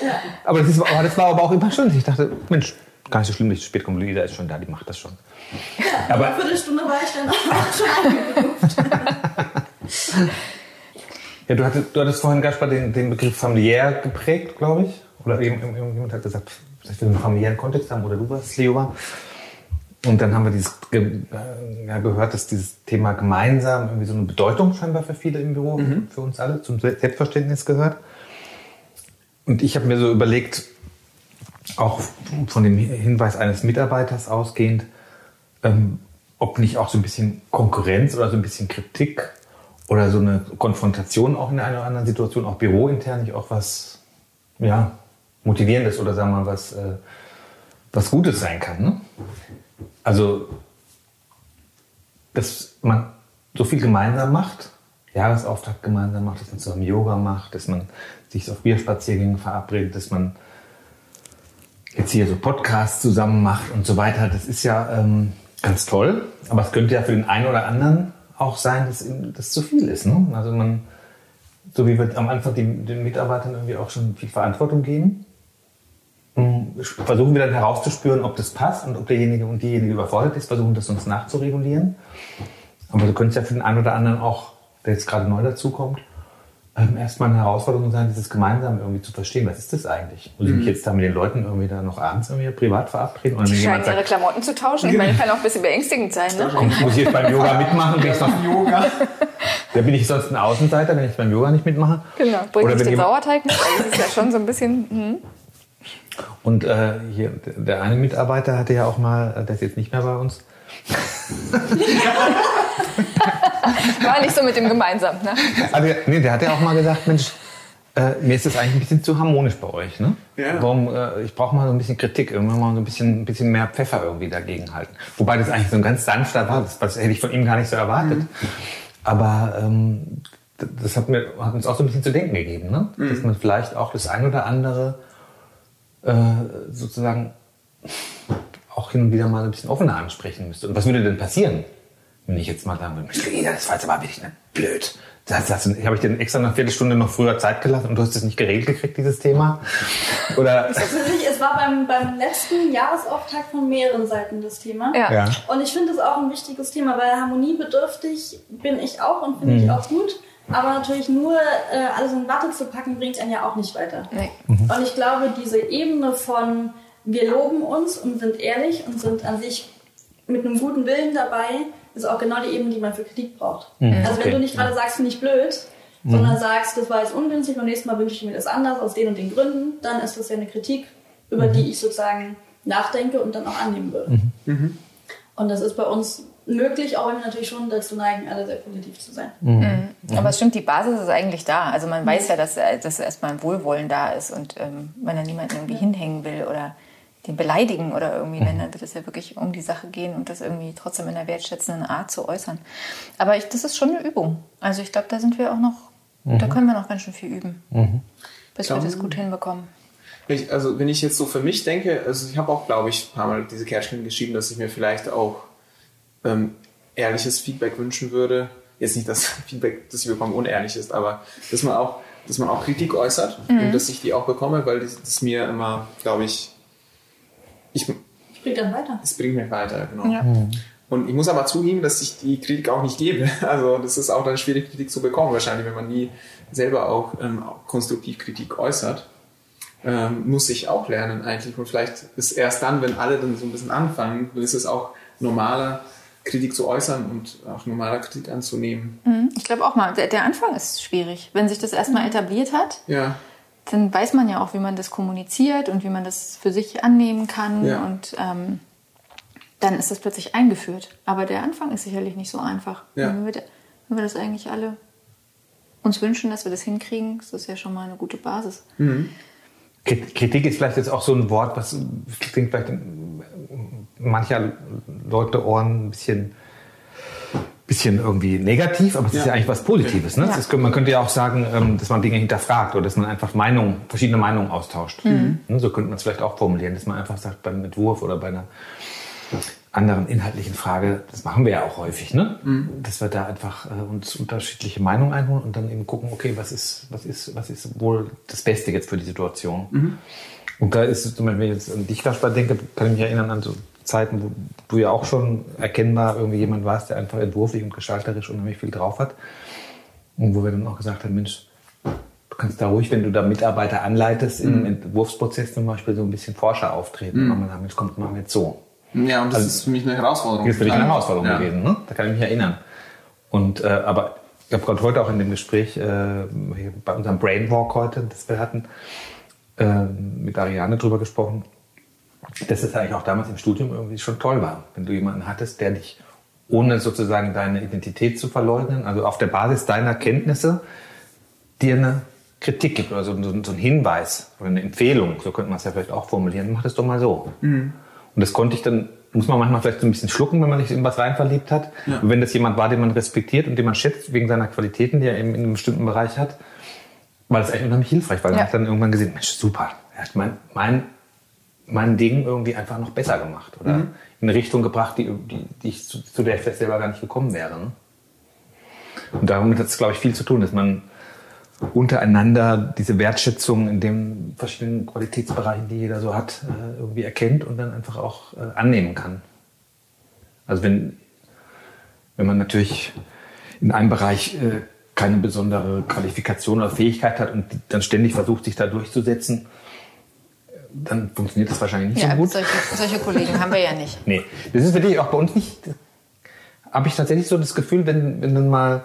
Aber das, ist, aber das war aber auch immer schön. Ich dachte, Mensch, gar nicht so schlimm, dass ich zu spät komme. Luisa ist schon da, die macht das schon. Aber einer Viertelstunde war ich dann auch schon ja, du, hattest, du hattest vorhin, Gaspar, den, den Begriff familiär geprägt, glaube ich. Oder irgend- irgendjemand hat gesagt, vielleicht will einen familiären Kontext haben, oder du warst, Leo war. Und dann haben wir dieses, äh, ja, gehört, dass dieses Thema gemeinsam irgendwie so eine Bedeutung scheinbar für viele im Büro, für uns alle, zum Selbstverständnis gehört. Und ich habe mir so überlegt, auch von dem Hinweis eines Mitarbeiters ausgehend, ähm, ob nicht auch so ein bisschen Konkurrenz oder so ein bisschen Kritik oder so eine Konfrontation auch in einer oder anderen Situation, auch bürointern, nicht auch was ja, Motivierendes oder sagen wir mal was, äh, was Gutes sein kann. Ne? Also, dass man so viel gemeinsam macht, Jahresauftakt gemeinsam macht, dass man zusammen Yoga macht, dass man sich auf Bierspaziergänge verabredet, dass man jetzt hier so Podcasts zusammen macht und so weiter. Das ist ja ähm, ganz toll, aber es könnte ja für den einen oder anderen auch sein, dass das zu viel ist. Ne? Also man so wie wir am Anfang den, den Mitarbeitern irgendwie auch schon viel Verantwortung geben, hm, versuchen wir dann herauszuspüren, ob das passt und ob derjenige und diejenige überfordert ist, versuchen das uns nachzuregulieren. Aber du könntest ja für den einen oder anderen auch, der jetzt gerade neu dazukommt, ähm, erstmal eine Herausforderung sein, dieses gemeinsam irgendwie zu verstehen. Was ist das eigentlich? Muss ich mich mhm. jetzt da mit den Leuten irgendwie da noch abends irgendwie privat verabreden? Oder Die scheinen ihre Klamotten zu tauschen. Ich meine, kann auch ein bisschen beängstigend sein. Ne? muss ich jetzt beim Yoga mitmachen? Bin ich noch Yoga? Da bin ich sonst ein Außenseiter, wenn ich beim Yoga nicht mitmache. Genau, bringt Oder ich den Sauerteig mit? Also das ist ja schon so ein bisschen... Hm. Und äh, hier, der eine Mitarbeiter hatte ja auch mal, äh, der ist jetzt nicht mehr bei uns, War nicht so mit dem gemeinsam, ne? Also, nee, der hat ja auch mal gesagt, Mensch, äh, mir ist das eigentlich ein bisschen zu harmonisch bei euch. Ne? Ja. Warum, äh, ich brauche mal so ein bisschen Kritik, irgendwann mal so ein bisschen, ein bisschen mehr Pfeffer irgendwie dagegen halten. Wobei das eigentlich so ein ganz sanfter war, das, das hätte ich von ihm gar nicht so erwartet. Mhm. Aber ähm, das hat, mir, hat uns auch so ein bisschen zu denken gegeben, ne? Mhm. dass man vielleicht auch das ein oder andere äh, sozusagen auch hin und wieder mal ein bisschen offener ansprechen müsste. Und was würde denn passieren, wenn ich jetzt mal sagen würde, das war jetzt aber wirklich nicht blöd. Das, das, habe ich dir extra eine Viertelstunde noch früher Zeit gelassen und du hast es nicht geregelt gekriegt, dieses Thema? Oder? Es war beim, beim letzten Jahresauftakt von mehreren Seiten das Thema. Ja. ja. Und ich finde es auch ein wichtiges Thema, weil harmoniebedürftig bin ich auch und finde mhm. ich auch gut. Aber natürlich nur äh, alles in Watte zu packen, bringt einen ja auch nicht weiter. Nee. Mhm. Und ich glaube, diese Ebene von wir loben uns und sind ehrlich und sind an sich mit einem guten Willen dabei, ist auch genau die Ebene, die man für Kritik braucht. Mhm. Also wenn okay. du nicht gerade sagst, finde ich blöd, mhm. sondern sagst, das war jetzt ungünstig, beim nächsten Mal wünsche ich mir das anders, aus den und den Gründen, dann ist das ja eine Kritik, über mhm. die ich sozusagen nachdenke und dann auch annehmen würde. Mhm. Mhm. Und das ist bei uns möglich, auch wenn wir natürlich schon dazu neigen, alle sehr positiv zu sein. Mhm. Aber es stimmt, die Basis ist eigentlich da. Also man weiß ja, dass, dass erstmal ein Wohlwollen da ist und ähm, man da niemanden irgendwie hinhängen will oder den beleidigen oder irgendwie, mhm. dann wird es ja wirklich um die Sache gehen und das irgendwie trotzdem in einer wertschätzenden Art zu äußern. Aber ich, das ist schon eine Übung. Also ich glaube, da sind wir auch noch, mhm. da können wir noch ganz schön viel üben, mhm. bis Dann, wir das gut hinbekommen. Ich, also wenn ich jetzt so für mich denke, also ich habe auch, glaube ich, ein paar Mal diese Kärtchen geschrieben, dass ich mir vielleicht auch ähm, ehrliches Feedback wünschen würde. Jetzt nicht das Feedback, das ich bekomme, unehrlich ist, aber dass man auch, dass man auch Kritik äußert mhm. und dass ich die auch bekomme, weil das, das mir immer, glaube ich, ich, bringt dann weiter. Es bringt mich weiter, genau. Ja. Mhm. Und ich muss aber zugeben, dass ich die Kritik auch nicht gebe. Also das ist auch dann schwierig, Kritik zu bekommen, wahrscheinlich, wenn man nie selber auch ähm, konstruktiv Kritik äußert. Ähm, muss ich auch lernen eigentlich. Und vielleicht ist erst dann, wenn alle dann so ein bisschen anfangen, dann ist es auch normaler, Kritik zu äußern und auch normaler Kritik anzunehmen. Mhm. Ich glaube auch mal, der, der, Anfang ist schwierig. Wenn sich das erstmal etabliert hat, ja dann weiß man ja auch, wie man das kommuniziert und wie man das für sich annehmen kann. Ja. Und ähm, dann ist das plötzlich eingeführt. Aber der Anfang ist sicherlich nicht so einfach. Ja. Wenn, wir, wenn, wir, das eigentlich alle uns wünschen, dass wir das hinkriegen, ist das ja schon mal eine gute Basis. Mhm. Kritik ist vielleicht jetzt auch so ein Wort, was klingt vielleicht in mancher Leute Ohren ein bisschen bisschen irgendwie negativ, aber es ja. ist ja eigentlich was Positives. Ne? Ja. Ist, man könnte ja auch sagen, ähm, dass man Dinge hinterfragt oder dass man einfach Meinungen, verschiedene Meinungen austauscht. Mhm. Ne? So könnte man es vielleicht auch formulieren, dass man einfach sagt, beim Entwurf oder bei einer anderen inhaltlichen Frage, das machen wir ja auch häufig, ne? Mhm. dass wir da einfach äh, uns unterschiedliche Meinungen einholen und dann eben gucken, okay, was ist, was ist, was ist wohl das Beste jetzt für die Situation. Mhm. Und da ist es zum Beispiel, wenn ich jetzt an dich, Kaspar, denke, kann ich mich erinnern an so Zeiten, wo du ja auch schon erkennbar irgendwie jemand warst, der einfach entwurflich und gestalterisch unheimlich viel drauf hat. Und wo wir dann auch gesagt haben, Mensch, du kannst da ruhig, wenn du da Mitarbeiter anleitest, mhm. im Entwurfsprozess zum Beispiel so ein bisschen Forscher auftreten. Mhm. Und man sagen, Mensch, kommt mal jetzt so. Ja, und das also, ist für mich eine Herausforderung. Das ist für dich eine Herausforderung ja. gewesen, ne? Da kann ich mich erinnern. Und, äh, aber ich habe gerade heute auch in dem Gespräch äh, bei unserem Brainwalk heute, das wir hatten, äh, mit Ariane drüber gesprochen, dass es eigentlich auch damals im Studium irgendwie schon toll war, wenn du jemanden hattest, der dich ohne sozusagen deine Identität zu verleugnen, also auf der Basis deiner Kenntnisse, dir eine Kritik gibt oder so, so, so einen Hinweis oder eine Empfehlung, so könnte man es ja vielleicht auch formulieren, mach das doch mal so. Mhm. Und das konnte ich dann, muss man manchmal vielleicht so ein bisschen schlucken, wenn man sich in was rein verliebt hat. Ja. Und wenn das jemand war, den man respektiert und den man schätzt, wegen seiner Qualitäten, die er in einem bestimmten Bereich hat, war das eigentlich unheimlich hilfreich, weil ja. man hat dann irgendwann gesehen, Mensch, super, mein, mein mein Ding irgendwie einfach noch besser gemacht oder mhm. in eine Richtung gebracht, die, die, die ich zu, zu, der ich selber gar nicht gekommen wäre. Und damit hat es, glaube ich, viel zu tun, dass man untereinander diese Wertschätzung in den verschiedenen Qualitätsbereichen, die jeder so hat, äh, irgendwie erkennt und dann einfach auch äh, annehmen kann. Also wenn, wenn man natürlich in einem Bereich äh, keine besondere Qualifikation oder Fähigkeit hat und dann ständig versucht, sich da durchzusetzen, dann funktioniert das wahrscheinlich nicht ja, so gut. Solche, solche Kollegen haben wir ja nicht. Nee, das ist wirklich auch bei uns nicht. Habe ich tatsächlich so das Gefühl, wenn, wenn dann mal,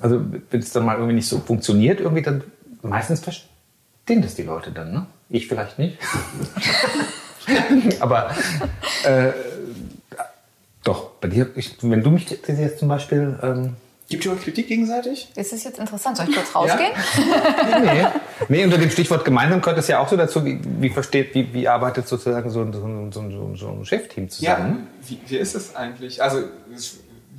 also wenn es dann mal irgendwie nicht so funktioniert, irgendwie dann meistens verstehen das die Leute dann, ne? Ich vielleicht nicht. Aber äh, doch, bei dir, ich, wenn du mich kritisierst zum Beispiel, ähm, Gibt ihr euch Kritik gegenseitig? Ist es jetzt interessant? Soll ich kurz rausgehen? nee. nee, unter dem Stichwort gemeinsam gehört es ja auch so dazu, wie, wie versteht, wie, wie arbeitet sozusagen so, ein- so, so, so, ein- so ein Chefteam zusammen? wie, wie ist es eigentlich? Also,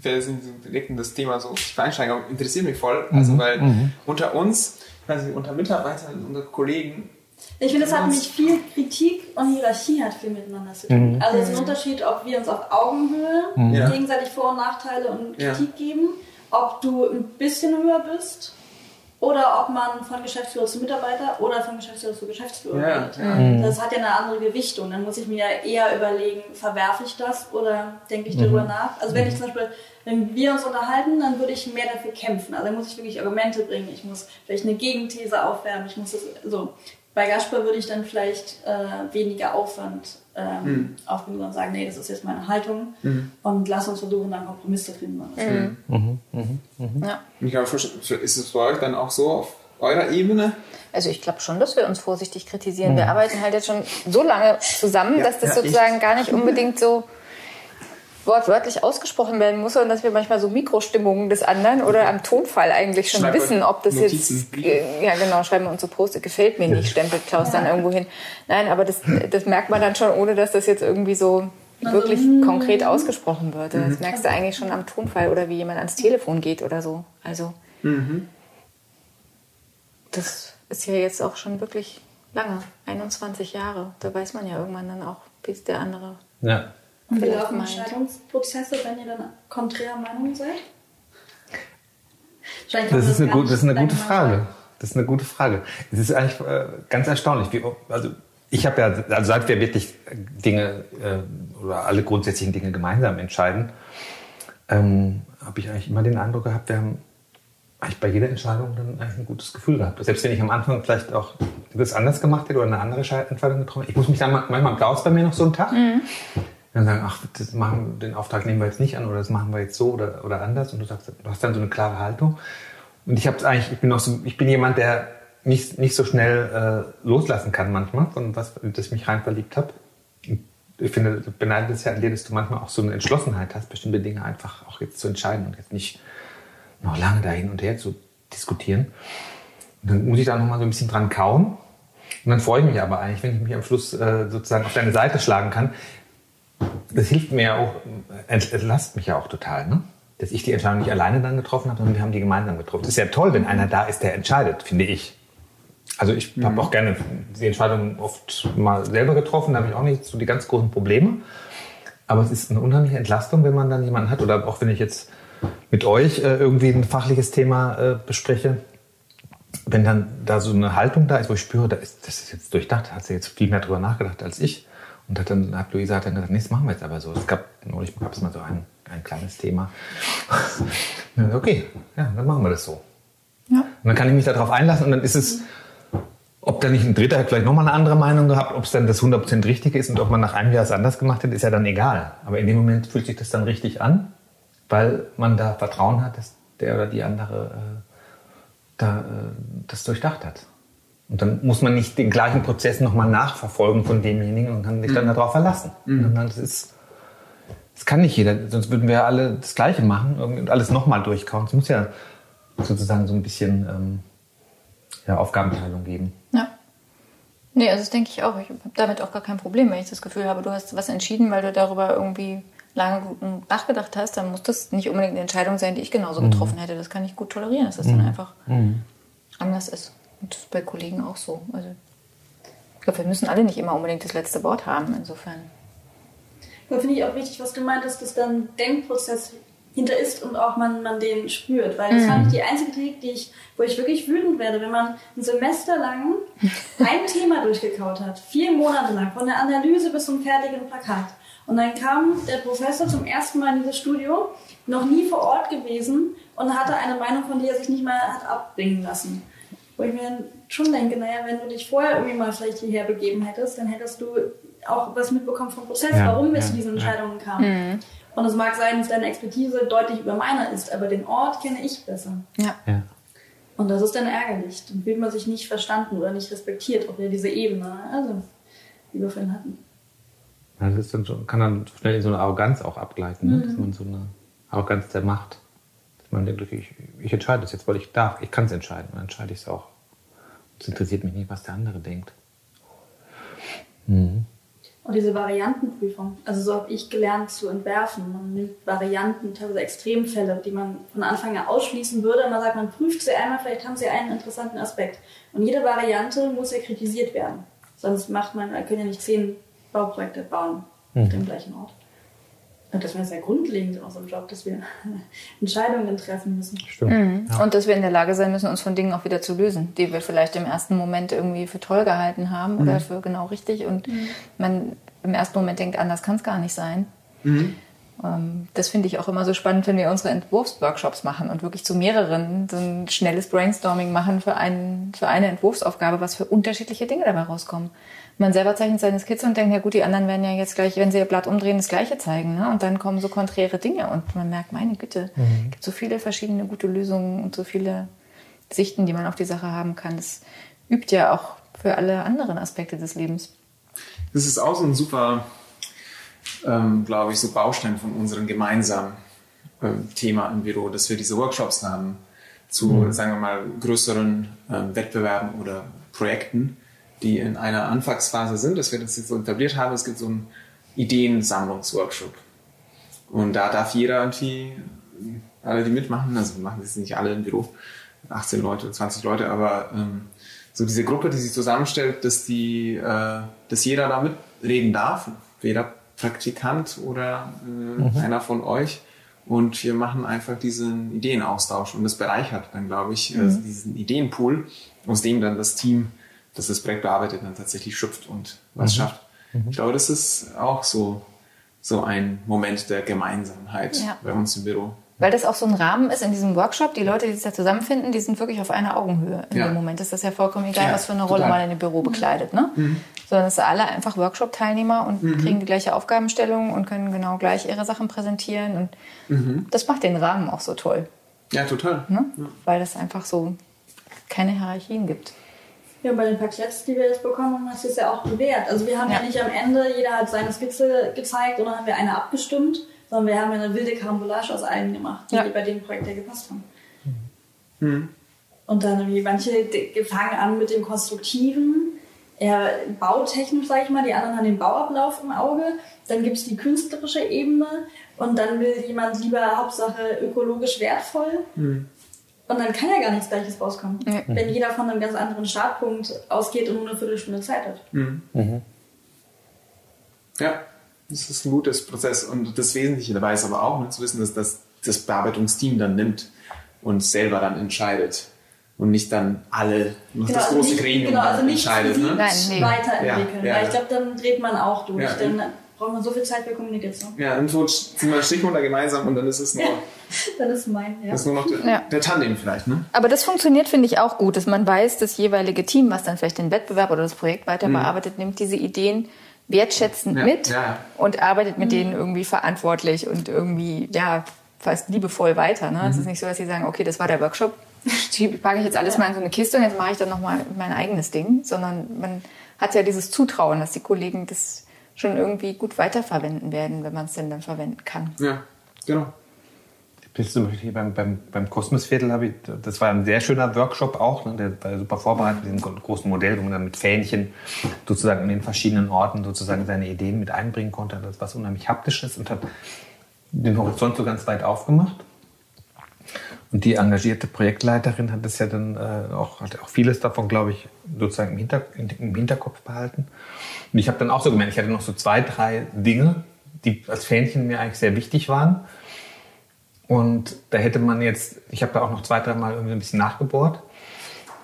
wir sind so direkt in das Thema so richtig einsteigen, aber interessiert mich voll. Also, weil unter uns, also unter Mitarbeitern, unter Kollegen, Ich finde, es hat nämlich viel Kritik und Hierarchie hat viel miteinander zu tun. Also es ist ein Unterschied, ob wir uns auf Augenhöhe Ja. gegenseitig Vor- und Nachteile und Ja. Kritik geben, ob du ein bisschen höher bist oder ob man von Geschäftsführer zu Mitarbeiter oder von Geschäftsführer zu Geschäftsführer Ja, geht. ja. Das hat ja eine andere Gewichtung. Dann muss ich mir ja eher überlegen, verwerfe ich das oder denke ich darüber nach. Also wenn ich zum Beispiel, wenn wir uns unterhalten, dann würde ich mehr dafür kämpfen. Also dann muss ich wirklich Argumente bringen. Ich muss vielleicht eine Gegenthese aufwärmen. Ich muss das so. Bei Gaspar würde ich dann vielleicht äh, weniger Aufwand ähm, aufbringen und sagen, nee, das ist jetzt meine Haltung und lass uns versuchen, dann einen Kompromiss zu finden. Ja. ich kann mir vorstellen, ist es bei euch dann auch so auf eurer Ebene? Also ich glaube schon, dass wir uns vorsichtig kritisieren. Wir arbeiten halt jetzt schon so lange zusammen, Ja, dass das ja, sozusagen gar nicht unbedingt so wortwörtlich ausgesprochen werden muss, sondern dass wir manchmal so Mikrostimmungen des anderen oder am Tonfall eigentlich schon Schreibt wissen, ob das Notizen. jetzt, äh, ja genau, schreiben wir uns so Post, gefällt mir nicht, stempelt Klaus dann irgendwo hin. Nein, aber das, das merkt man dann schon, ohne dass das jetzt irgendwie so wirklich konkret ausgesprochen wird. Das merkst du eigentlich schon am Tonfall oder wie jemand ans Telefon geht oder so. Also das ist ja jetzt auch schon wirklich lange, 21 Jahre. Da weiß man ja irgendwann dann auch, wie es der andere Ja. Und wie laufen. Entscheidungsprozesse, wenn ihr dann konträrer Meinung seid? Das ist, eine, gut, das ist eine gute Frage. Das ist eine gute Frage. Es ist eigentlich äh, ganz erstaunlich. Wie, also ich habe ja, also seit wir wirklich Dinge äh, oder alle grundsätzlichen Dinge gemeinsam entscheiden, ähm, habe ich eigentlich immer den Eindruck gehabt, wir haben eigentlich bei jeder Entscheidung dann eigentlich ein gutes Gefühl gehabt. Selbst wenn ich am Anfang vielleicht auch das anders gemacht hätte oder eine andere Schei- Entscheidung getroffen hätte. Ich muss mich dann mal- manchmal Klaus bei mir noch so einen Tag. Dann sagen, ach, das machen, den Auftrag nehmen wir jetzt nicht an oder das machen wir jetzt so oder, oder anders. Und du sagst, du hast dann so eine klare Haltung. Und ich habe eigentlich, ich bin auch so, ich bin jemand, der nicht, nicht so schnell äh, loslassen kann manchmal, sondern was, dass ich mich rein verliebt habe. Ich finde, ich beneide es ja an dir, dass du manchmal auch so eine Entschlossenheit hast, bestimmte Dinge einfach auch jetzt zu entscheiden und jetzt nicht noch lange da hin und her zu diskutieren. Und dann muss ich da noch mal so ein bisschen dran kauen. Und dann freue ich mich aber eigentlich, wenn ich mich am Schluss äh, sozusagen auf deine Seite schlagen kann. Das hilft mir ja auch, ent- entlastet mich ja auch total, ne? Dass ich die Entscheidung nicht alleine dann getroffen habe, sondern wir haben die gemeinsam getroffen. Das ist ja toll, wenn einer da ist, der entscheidet, finde ich. Also ich habe auch gerne die Entscheidung oft mal selber getroffen, da habe ich auch nicht so die ganz großen Probleme. Aber es ist eine unheimliche Entlastung, wenn man dann jemanden hat. Oder auch wenn ich jetzt mit euch äh, irgendwie ein fachliches Thema äh, bespreche, wenn dann da so eine Haltung da ist, wo ich spüre, da ist, das ist jetzt durchdacht, hat sie jetzt viel mehr drüber nachgedacht als ich. Und hat dann hat Luisa hat dann gesagt, nee, das machen wir jetzt aber so. Es gab neulich gab es mal so ein, ein kleines Thema. Okay, ja, dann machen wir das so. Ja. Und dann kann ich mich darauf einlassen und dann ist es, ob da nicht ein Dritter hat vielleicht nochmal eine andere Meinung gehabt, ob es dann das 100% Richtige ist und ob man nach einem Jahr es anders gemacht hat, ist ja dann egal. Aber in dem Moment fühlt sich das dann richtig an, weil man da Vertrauen hat, dass der oder die andere äh, da, äh, das durchdacht hat. Und dann muss man nicht den gleichen Prozess nochmal nachverfolgen von demjenigen und kann sich dann darauf verlassen. Dann, das ist, das kann nicht jeder, sonst würden wir alle das Gleiche machen und alles nochmal durchkauen. Es muss ja sozusagen so ein bisschen ähm, ja, Aufgabenteilung geben. Ja. Nee, also das denke ich auch. Ich habe damit auch gar kein Problem, wenn ich das Gefühl habe, du hast was entschieden, weil du darüber irgendwie lange gut nachgedacht hast, dann muss das nicht unbedingt eine Entscheidung sein, die ich genauso getroffen hätte. Das kann ich gut tolerieren, dass das dann einfach anders ist. Und das ist bei Kollegen auch so. Also ich glaube, wir müssen alle nicht immer unbedingt das letzte Wort haben, insofern. Da finde ich auch wichtig, was du meintest, dass dann Denkprozess hinter ist und auch man, man den spürt. Weil das mhm. fand ich die einzige Kritik, die ich, wo ich wirklich wütend werde, wenn man ein Semester lang ein Thema durchgekaut hat, vier Monate lang, von der Analyse bis zum fertigen Plakat. Und dann kam der Professor zum ersten Mal in dieses Studio, noch nie vor Ort gewesen und hatte eine Meinung, von der er sich nicht mal hat abbringen lassen. Wo ich mir schon denke, naja, wenn du dich vorher irgendwie mal vielleicht hierher begeben hättest, dann hättest du auch was mitbekommen vom Prozess, ja, warum wir ja, zu diesen Entscheidungen kamen. Mhm. Und es mag sein, dass deine Expertise deutlich über meiner ist, aber den Ort kenne ich besser. Ja. ja. Und das ist dann ärgerlich. Dann fühlt man sich nicht verstanden oder nicht respektiert auf diese Ebene, also, die wir vorhin hatten. Ja, das ist dann schon, kann dann schnell in so eine Arroganz auch abgleiten, ne? mhm. dass man so eine Arroganz der Macht, man denkt, ich, ich entscheide das jetzt, weil ich darf, ich kann es entscheiden, dann entscheide ich es auch. Es interessiert mich nicht, was der andere denkt. Mhm. Und diese Variantenprüfung, also so habe ich gelernt zu entwerfen. Man nimmt Varianten, teilweise Extremfälle, die man von Anfang an ausschließen würde. Und man sagt, man prüft sie einmal, vielleicht haben sie einen interessanten Aspekt. Und jede Variante muss ja kritisiert werden. Sonst macht man, man kann ja nicht zehn Bauprojekte bauen mhm. auf dem gleichen Ort. Und das wäre sehr grundlegend in unserem Job, dass wir Entscheidungen treffen müssen. Stimmt. Mhm. Ja. Und dass wir in der Lage sein müssen, uns von Dingen auch wieder zu lösen, die wir vielleicht im ersten Moment irgendwie für toll gehalten haben mhm. oder für genau richtig. Und mhm. man im ersten Moment denkt, anders kann es gar nicht sein. Mhm. Ähm, das finde ich auch immer so spannend, wenn wir unsere Entwurfsworkshops machen und wirklich zu mehreren so ein schnelles Brainstorming machen für, einen, für eine Entwurfsaufgabe, was für unterschiedliche Dinge dabei rauskommen man selber zeichnet seine Skizze und denkt, ja gut, die anderen werden ja jetzt gleich, wenn sie ihr Blatt umdrehen, das Gleiche zeigen. Ne? Und dann kommen so konträre Dinge und man merkt, meine Güte, mhm. es gibt so viele verschiedene gute Lösungen und so viele Sichten, die man auf die Sache haben kann. Das übt ja auch für alle anderen Aspekte des Lebens. Das ist auch so ein super, ähm, glaube ich, so Baustein von unserem gemeinsamen ähm, Thema im Büro, dass wir diese Workshops haben zu, mhm. sagen wir mal, größeren ähm, Wettbewerben oder Projekten die in einer Anfangsphase sind, dass wir das jetzt so etabliert haben. Es gibt so einen Ideensammlungsworkshop. Und da darf jeder irgendwie, alle, die mitmachen, also machen das nicht alle im Büro, 18 Leute, 20 Leute, aber ähm, so diese Gruppe, die sich zusammenstellt, dass die, äh, dass jeder da mitreden darf, jeder Praktikant oder äh, mhm. einer von euch. Und wir machen einfach diesen Ideenaustausch und das bereichert dann, glaube ich, äh, mhm. äh, diesen Ideenpool, aus dem dann das Team dass das Projekt bearbeitet dann tatsächlich schöpft und was mhm. schafft. Mhm. Ich glaube, das ist auch so, so ein Moment der Gemeinsamkeit ja. bei uns im Büro. Weil das auch so ein Rahmen ist in diesem Workshop. Die Leute, die sich da zusammenfinden, die sind wirklich auf einer Augenhöhe. In ja. dem Moment ist das ja vollkommen egal, ja, was für eine Rolle man in dem Büro bekleidet. Ne? Mhm. Sondern es sind alle einfach Workshop-Teilnehmer und mhm. kriegen die gleiche Aufgabenstellung und können genau gleich ihre Sachen präsentieren. Und mhm. das macht den Rahmen auch so toll. Ja, total. Ne? Weil es einfach so keine Hierarchien gibt. Ja, bei den Parkletts, die wir jetzt bekommen haben, hast du es ja auch bewährt. Also wir haben ja. ja. nicht am Ende, jeder hat seine Skizze gezeigt und dann haben wir eine abgestimmt, sondern wir haben ja eine wilde Karambolage aus allen gemacht, die ja. bei dem Projekt ja gepasst haben. Mhm. Und dann wie manche fangen an mit dem Konstruktiven, eher bautechnisch, sage ich mal, die anderen haben den Bauablauf im Auge. Dann gibt es die künstlerische Ebene und dann will jemand lieber Hauptsache ökologisch wertvoll. Mhm. Und dann kann ja gar nichts Gleiches rauskommen, ja. wenn jeder von einem ganz anderen Startpunkt ausgeht und nur eine Viertelstunde Zeit hat. Mhm. Mhm. Ja, das ist ein gutes Prozess. Und das Wesentliche dabei ist aber auch, ne, zu wissen, dass das, das Bearbeitungsteam dann nimmt und selber dann entscheidet. Und nicht dann alle, genau, das große nicht, Gremium genau, also nicht entscheidet. Ne? Nein, nee. weiterentwickeln. Ja, ja, Weil ich glaube, dann dreht man auch durch. Ja, dann braucht man so viel Zeit für Kommunikation. Ja, und so ziehen wir Stichwunde gemeinsam und dann ist es nur. dann ist mein, ja. Das ist nur noch der, ja. der Tandem vielleicht, ne? Aber das funktioniert, finde ich, auch gut, dass man weiß, das jeweilige Team, was dann vielleicht den Wettbewerb oder das Projekt weiter mhm. bearbeitet, nimmt diese Ideen wertschätzend ja. mit ja. und arbeitet mit mhm. denen irgendwie verantwortlich und irgendwie, ja, fast liebevoll weiter. Ne? Mhm. Es ist nicht so, dass sie sagen, okay, das war der Workshop, packe ich jetzt alles mal in so eine Kiste und jetzt mache ich dann nochmal mein eigenes Ding, sondern man hat ja dieses Zutrauen, dass die Kollegen das schon irgendwie gut weiterverwenden werden, wenn man es denn dann verwenden kann. Ja, genau. Bis zum Beispiel beim, beim, beim Kosmosviertel habe ich, das war ein sehr schöner Workshop auch, ne, der war super vorbereitet mit dem großen Modell, wo man dann mit Fähnchen sozusagen in den verschiedenen Orten sozusagen seine Ideen mit einbringen konnte. Das war unheimlich haptisches und hat den Horizont so ganz weit aufgemacht. Und die engagierte Projektleiterin hat das ja dann äh, auch, hat auch vieles davon, glaube ich, sozusagen im, Hinter, im Hinterkopf behalten. Und ich habe dann auch so gemerkt, ich hatte noch so zwei, drei Dinge, die als Fähnchen mir eigentlich sehr wichtig waren. Und da hätte man jetzt, ich habe da auch noch zwei, drei Mal irgendwie ein bisschen nachgebohrt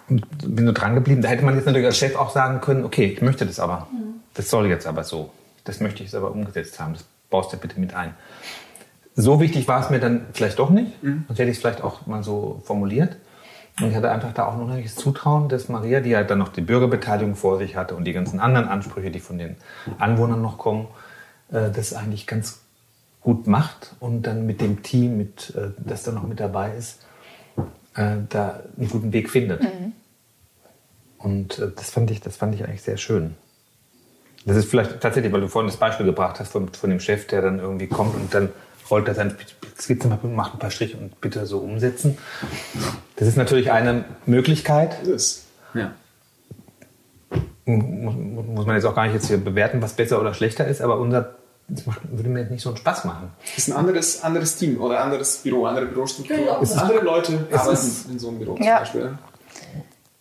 und bin nur dran geblieben. Da hätte man jetzt natürlich als Chef auch sagen können, okay, ich möchte das aber. Das soll jetzt aber so. Das möchte ich jetzt aber umgesetzt haben. Das baust du bitte mit ein. So wichtig war es mir dann vielleicht doch nicht. Mhm. Sonst hätte ich es vielleicht auch mal so formuliert. Und ich hatte einfach da auch noch das Zutrauen, dass Maria, die halt dann noch die Bürgerbeteiligung vor sich hatte und die ganzen anderen Ansprüche, die von den Anwohnern noch kommen, äh, das eigentlich ganz gut macht und dann mit dem Team, mit, äh, das da noch mit dabei ist, äh, da einen guten Weg findet. Mhm. Und das fand ich, das fand ich eigentlich sehr schön. Das ist vielleicht tatsächlich, weil du vorhin das Beispiel gebracht hast von, von dem Chef, der dann irgendwie kommt und dann rollt er seine Skizzenpapier und macht ein paar Striche und bitte so umsetzen. Das ist natürlich eine Möglichkeit. Das ist, ja. Muss, muss man jetzt auch gar nicht jetzt hier bewerten, was besser oder schlechter ist, aber unser das macht, würde mir nicht so einen Spaß machen. Das ist ein anderes, anderes Team oder anderes Büro, andere Bürostruktur. Genau. Es andere Leute arbeiten in so einem Büro ja. zum Beispiel.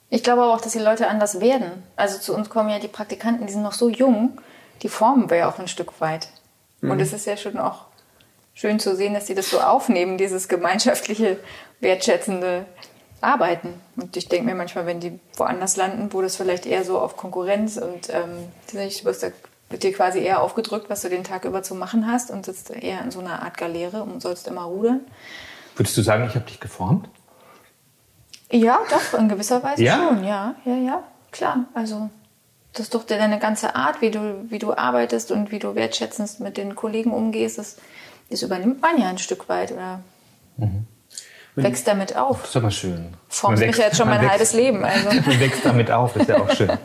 Ich glaube aber auch, dass die Leute anders werden. Also zu uns kommen ja die Praktikanten, die sind noch so jung, die formen wir ja auch ein Stück weit. Mhm. Und es ist ja schon auch schön zu sehen, dass sie das so aufnehmen, dieses gemeinschaftliche, wertschätzende Arbeiten. Und ich denke mir manchmal, wenn die woanders landen, wo das vielleicht eher so auf Konkurrenz und ähm, wirst da wird dir quasi eher aufgedrückt, was du den Tag über zu machen hast und sitzt eher in so einer Art Galeere und sollst immer rudern. Würdest du sagen, ich habe dich geformt? Ja, doch, in gewisser Weise ja? schon, ja, ja, ja, klar. Also das ist doch deine ganze Art, wie du, wie du arbeitest und wie du wertschätzend mit den Kollegen umgehst, das das übernimmt man ja ein Stück weit oder mhm. wächst damit auf. Das ist aber schön. Formt mich ja jetzt schon mein wächst, halbes Leben. Also. Man wächst damit auf, ist ja auch schön.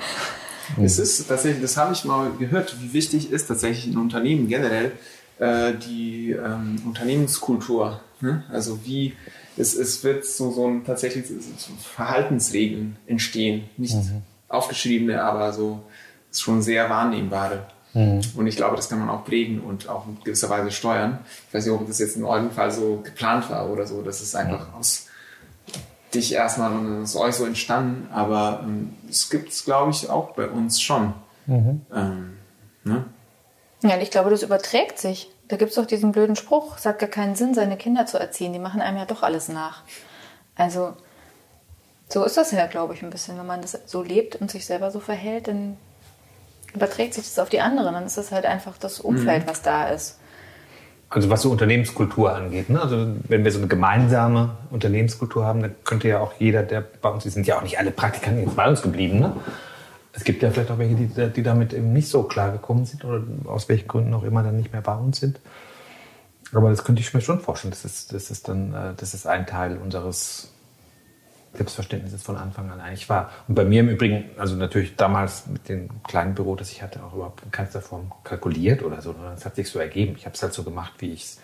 Es ist tatsächlich, das habe ich mal gehört, wie wichtig ist tatsächlich in Unternehmen generell äh, die ähm, Unternehmenskultur. Ne? Also wie es, es wird so, so ein tatsächlich so Verhaltensregeln entstehen, nicht mhm. aufgeschriebene, aber so schon sehr wahrnehmbare. Mhm. Und ich glaube, das kann man auch prägen und auch in gewisser Weise steuern. Ich weiß nicht, ob das jetzt in eurem Fall so geplant war oder so. Das ist einfach mhm. aus dich erstmal und ist euch so entstanden. Aber ähm, es gibt es, glaube ich, auch bei uns schon. Mhm. Ähm, ne? Ja, ich glaube, das überträgt sich. Da gibt es doch diesen blöden Spruch, es hat gar keinen Sinn, seine Kinder zu erziehen. Die machen einem ja doch alles nach. Also, so ist das ja, glaube ich, ein bisschen. Wenn man das so lebt und sich selber so verhält, dann überträgt sich das auf die anderen. Dann ist es halt einfach das Umfeld, mhm. was da ist. Also was so Unternehmenskultur angeht. Ne? Also wenn wir so eine gemeinsame Unternehmenskultur haben, dann könnte ja auch jeder, der bei uns, die sind ja auch nicht alle Praktikanten jetzt bei uns geblieben. Ne? Es gibt ja vielleicht auch welche, die, die damit eben nicht so klar gekommen sind oder aus welchen Gründen auch immer dann nicht mehr bei uns sind. Aber das könnte ich mir schon vorstellen. Das ist, das ist dann, äh, das ist ein Teil unseres Selbstverständnis ist von Anfang an eigentlich war. Und bei mir im Übrigen, also natürlich damals mit dem kleinen Büro, das ich hatte, auch überhaupt in keinster Form kalkuliert oder so. Das hat sich so ergeben. Ich habe es halt so gemacht, wie ich es.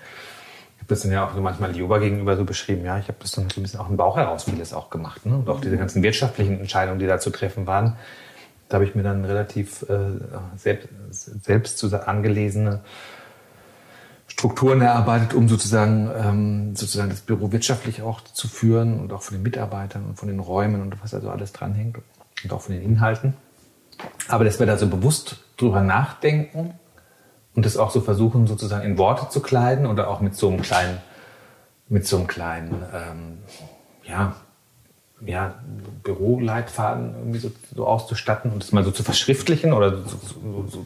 Ich habe das dann ja auch so manchmal Lioba gegenüber so beschrieben. Ja, ich habe das dann so ein bisschen auch im Bauch heraus vieles auch gemacht. Ne? Und auch diese ganzen wirtschaftlichen Entscheidungen, die da zu treffen waren, da habe ich mir dann relativ äh, selbst, selbst angelesene Strukturen erarbeitet, um sozusagen, ähm, sozusagen das Büro wirtschaftlich auch zu führen und auch von den Mitarbeitern und von den Räumen und was also alles dranhängt und auch von den Inhalten. Aber dass wir da so bewusst drüber nachdenken und das auch so versuchen, sozusagen in Worte zu kleiden oder auch mit so einem kleinen, mit so einem kleinen, ähm, ja, ja, Büroleitfaden irgendwie so, so, auszustatten und das mal so zu verschriftlichen oder so, so, so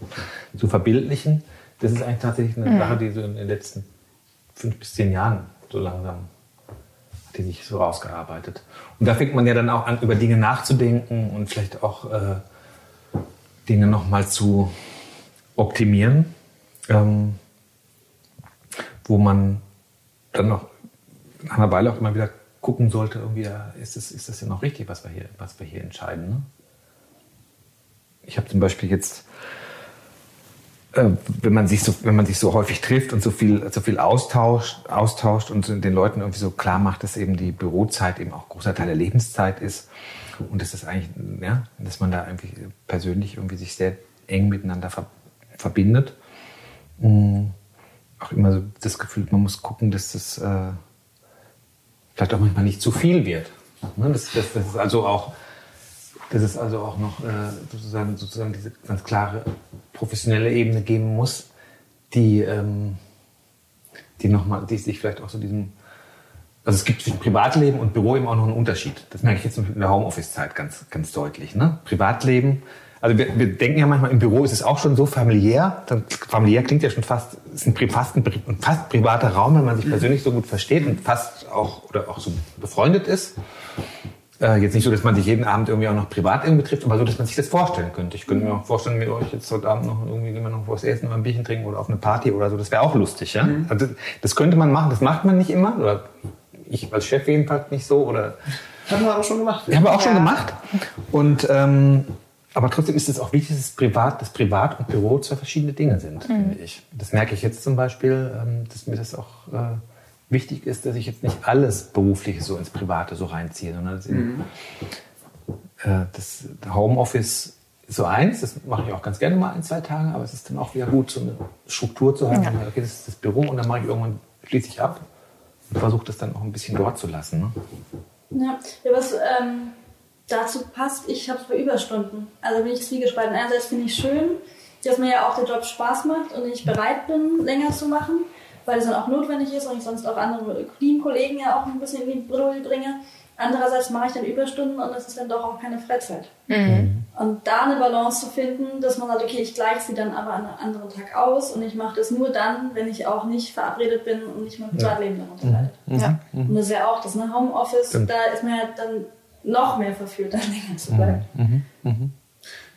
zu verbildlichen das ist eigentlich tatsächlich eine mhm. Sache, die so in den letzten fünf bis zehn Jahren so langsam hat die sich so rausgearbeitet. Und da fängt man ja dann auch an, über Dinge nachzudenken und vielleicht auch äh, Dinge nochmal zu optimieren, ähm, wo man dann noch nach einer Weile auch immer wieder gucken sollte, irgendwie, ist das, ist das ja noch richtig, was wir hier, was wir hier entscheiden. Ne? Ich habe zum Beispiel jetzt wenn man sich so, wenn man sich so häufig trifft und so viel, so viel austauscht, austauscht und den Leuten irgendwie so klar macht, dass eben die Bürozeit eben auch großer Teil der Lebenszeit ist und dass das eigentlich, ja, dass man da irgendwie persönlich irgendwie sich sehr eng miteinander ver verbindet. Mhm. Auch immer so das Gefühl, man muss gucken, dass das äh, vielleicht auch manchmal nicht zu viel wird. Ne? Das, das, das ist also auch dass es also auch noch äh, sozusagen, sozusagen diese ganz klare professionelle Ebene geben muss, die, ähm, die, noch mal, die sich vielleicht auch so diesem also es gibt zwischen Privatleben und Büro eben auch noch einen Unterschied. Das merke ich jetzt in der Homeoffice-Zeit ganz, ganz deutlich. Ne? Privatleben, also wir, wir denken ja manchmal, im Büro ist es auch schon so familiär. Dann, familiär klingt ja schon fast, ist ein, fast ein, fast privater Raum, wenn man sich persönlich so gut versteht und fast auch, oder auch so befreundet ist. Äh, jetzt nicht so, dass man sich jeden Abend irgendwie auch noch privat irgendwie trifft, aber so, dass man sich das vorstellen könnte. Ich könnte mir auch vorstellen, mit euch jetzt heute Abend noch irgendwie gehen wir noch was essen oder ein Bierchen trinken oder auf eine Party oder so. Das wäre auch lustig, ja. Mhm. Also das könnte man machen. Das macht man nicht immer. Oder ich als Chef jedenfalls nicht so. Oder haben wir aber schon gemacht. Haben wir auch ja. schon gemacht. Und ähm, aber trotzdem ist es auch wichtig, dass Privat, dass Privat und Büro zwei verschiedene Dinge sind, mhm. finde ich. Das merke ich jetzt zum Beispiel, ähm, dass mir das auch äh, wichtig ist, dass ich jetzt nicht alles Berufliche so ins Private so reinziehe, sondern mhm. äh, das Homeoffice so eins, das mache ich auch ganz gerne mal ein, zwei Tage, aber es ist dann auch wieder gut, so eine Struktur zu haben. Ja. Okay, das ist das Büro und dann mache ich irgendwann, schließe ich ab und versuche das dann auch ein bisschen dort zu lassen. Ne? Ja, ja was ähm, dazu passt, ich habe es bei Überstunden. Also bin ich zwiegespalten. Einerseits finde ich schön, dass mir ja auch der Job Spaß macht und ich bereit bin, länger zu machen weil es dann auch notwendig ist und ich sonst auch andere Teamkollegen ja auch ein bisschen in die Bredouille bringe. Andererseits mache ich dann Überstunden und es ist dann doch auch keine Freizeit. Mhm. Und da eine Balance zu finden, dass man sagt, okay, ich gleiche sie dann aber an einem anderen Tag aus und ich mache das nur dann, wenn ich auch nicht verabredet bin und nicht mein Privatleben darunter leidet. Mhm. Ja. Und das ist ja auch das, ne? Homeoffice, Stimmt. da ist man ja dann noch mehr verführt, dann länger zu bleiben. Mhm. mhm.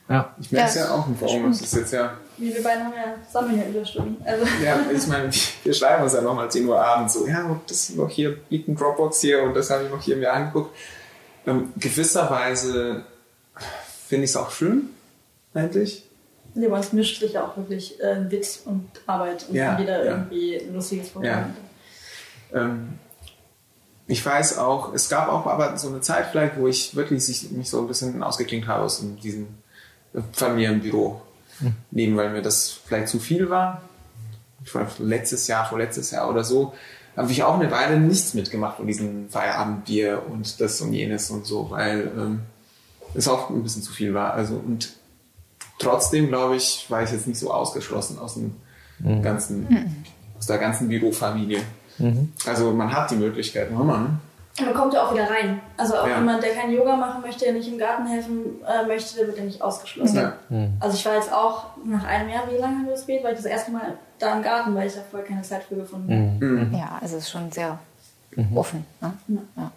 Ja, ich merke es ja, ja auch im Homeoffice. ist jetzt ja wir, wir beide haben ja, sammeln ja Überstunden. Also. Ja, ich meine, wir schreiben uns ja nochmal 10 Uhr abends so, ja, und das noch hier liegt ein Dropbox hier und das habe ich noch hier mir angeguckt. Ähm, gewisserweise finde ich es auch schön, eigentlich. Nee, aber es mischt sich ja auch wirklich äh, Witz und Arbeit und ja, jeder ja. irgendwie ein lustiges Programm. Ja. Ähm, ich weiß auch, es gab auch aber so eine Zeit vielleicht, wo ich wirklich mich so ein bisschen ausgeklingt habe aus diesem Familienbüro nehmen, weil mir das vielleicht zu viel war. Ich war letztes Jahr, vorletztes Jahr oder so, habe ich auch eine Weile nichts mitgemacht von diesem Feierabendbier und das und jenes und so, weil ähm, es auch ein bisschen zu viel war. Also und trotzdem glaube ich, war ich jetzt nicht so ausgeschlossen aus dem mhm. ganzen, mhm. aus der ganzen Bürofamilie. Mhm. Also man hat die Möglichkeit, ne, man. Kommt ja auch wieder rein. Also auch ja. jemand, der kein Yoga machen möchte, der nicht im Garten helfen äh, möchte, der wird ja nicht ausgeschlossen. Ja. Mhm. Also ich war jetzt auch nach einem Jahr, wie lange haben wir das gespielt? War ich das erste Mal da im Garten, weil ich da vorher keine Zeit für gefunden habe. Mhm. mhm. Ja, also es ist schon sehr mhm. offen. Ne? Ja.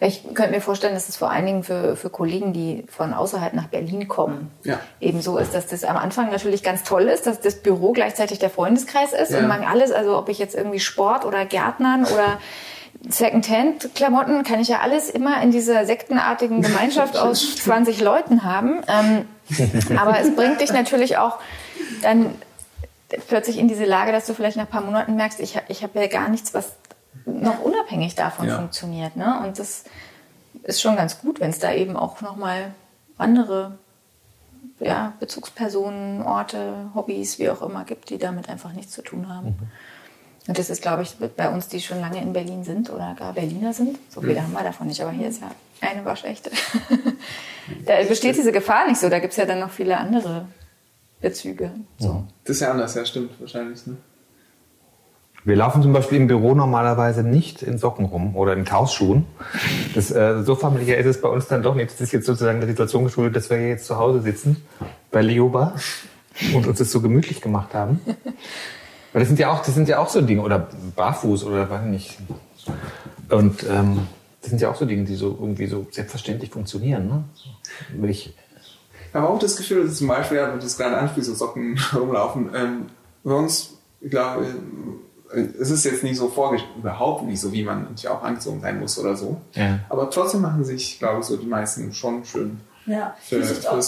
Ich könnte mir vorstellen, dass es vor allen Dingen für, für Kollegen, die von außerhalb nach Berlin kommen, ja. eben so ist, dass das am Anfang natürlich ganz toll ist, dass das Büro gleichzeitig der Freundeskreis ist ja. und man alles, also ob ich jetzt irgendwie Sport oder Gärtnern oder Secondhand-Klamotten kann ich ja alles immer in dieser sektenartigen Gemeinschaft aus 20 Leuten haben. Ähm, aber es bringt dich natürlich auch dann plötzlich in diese Lage, dass du vielleicht nach ein paar Monaten merkst, ich, ich habe ja gar nichts, was noch unabhängig davon ja. funktioniert. Ne? Und das ist schon ganz gut, wenn es da eben auch nochmal andere ja, Bezugspersonen, Orte, Hobbys, wie auch immer gibt, die damit einfach nichts zu tun haben. Mhm. Und das ist, glaube ich, bei uns, die schon lange in Berlin sind oder gar Berliner sind. So viele mhm. haben wir davon nicht, aber hier ist ja eine waschechte. da besteht diese Gefahr nicht so. Da gibt es ja dann noch viele andere Bezüge. So. Das ist ja anders, ja, stimmt wahrscheinlich. Ne? Wir laufen zum Beispiel im Büro normalerweise nicht in Socken rum oder in Hausschuhen. Das, äh, so familiär ist es bei uns dann doch nicht. Das ist jetzt sozusagen der Situation geschuldet, dass wir jetzt zu Hause sitzen bei Leoba und uns das so gemütlich gemacht haben. Weil das sind ja auch, das sind ja auch so Dinge, oder barfuß oder weiß nicht. Und ähm, das sind ja auch so Dinge, die so irgendwie so selbstverständlich funktionieren. Ne? Will ich ich habe auch das Gefühl, dass zum Beispiel, wenn das gerade anspielt, so Socken rumlaufen, ähm, bei uns, ich glaube, äh, es ist jetzt nicht so vorgeschrieben, überhaupt nicht so, wie man natürlich auch angezogen sein muss oder so. Ja. Aber trotzdem machen sich, glaube ich, so die meisten schon schön ja, für,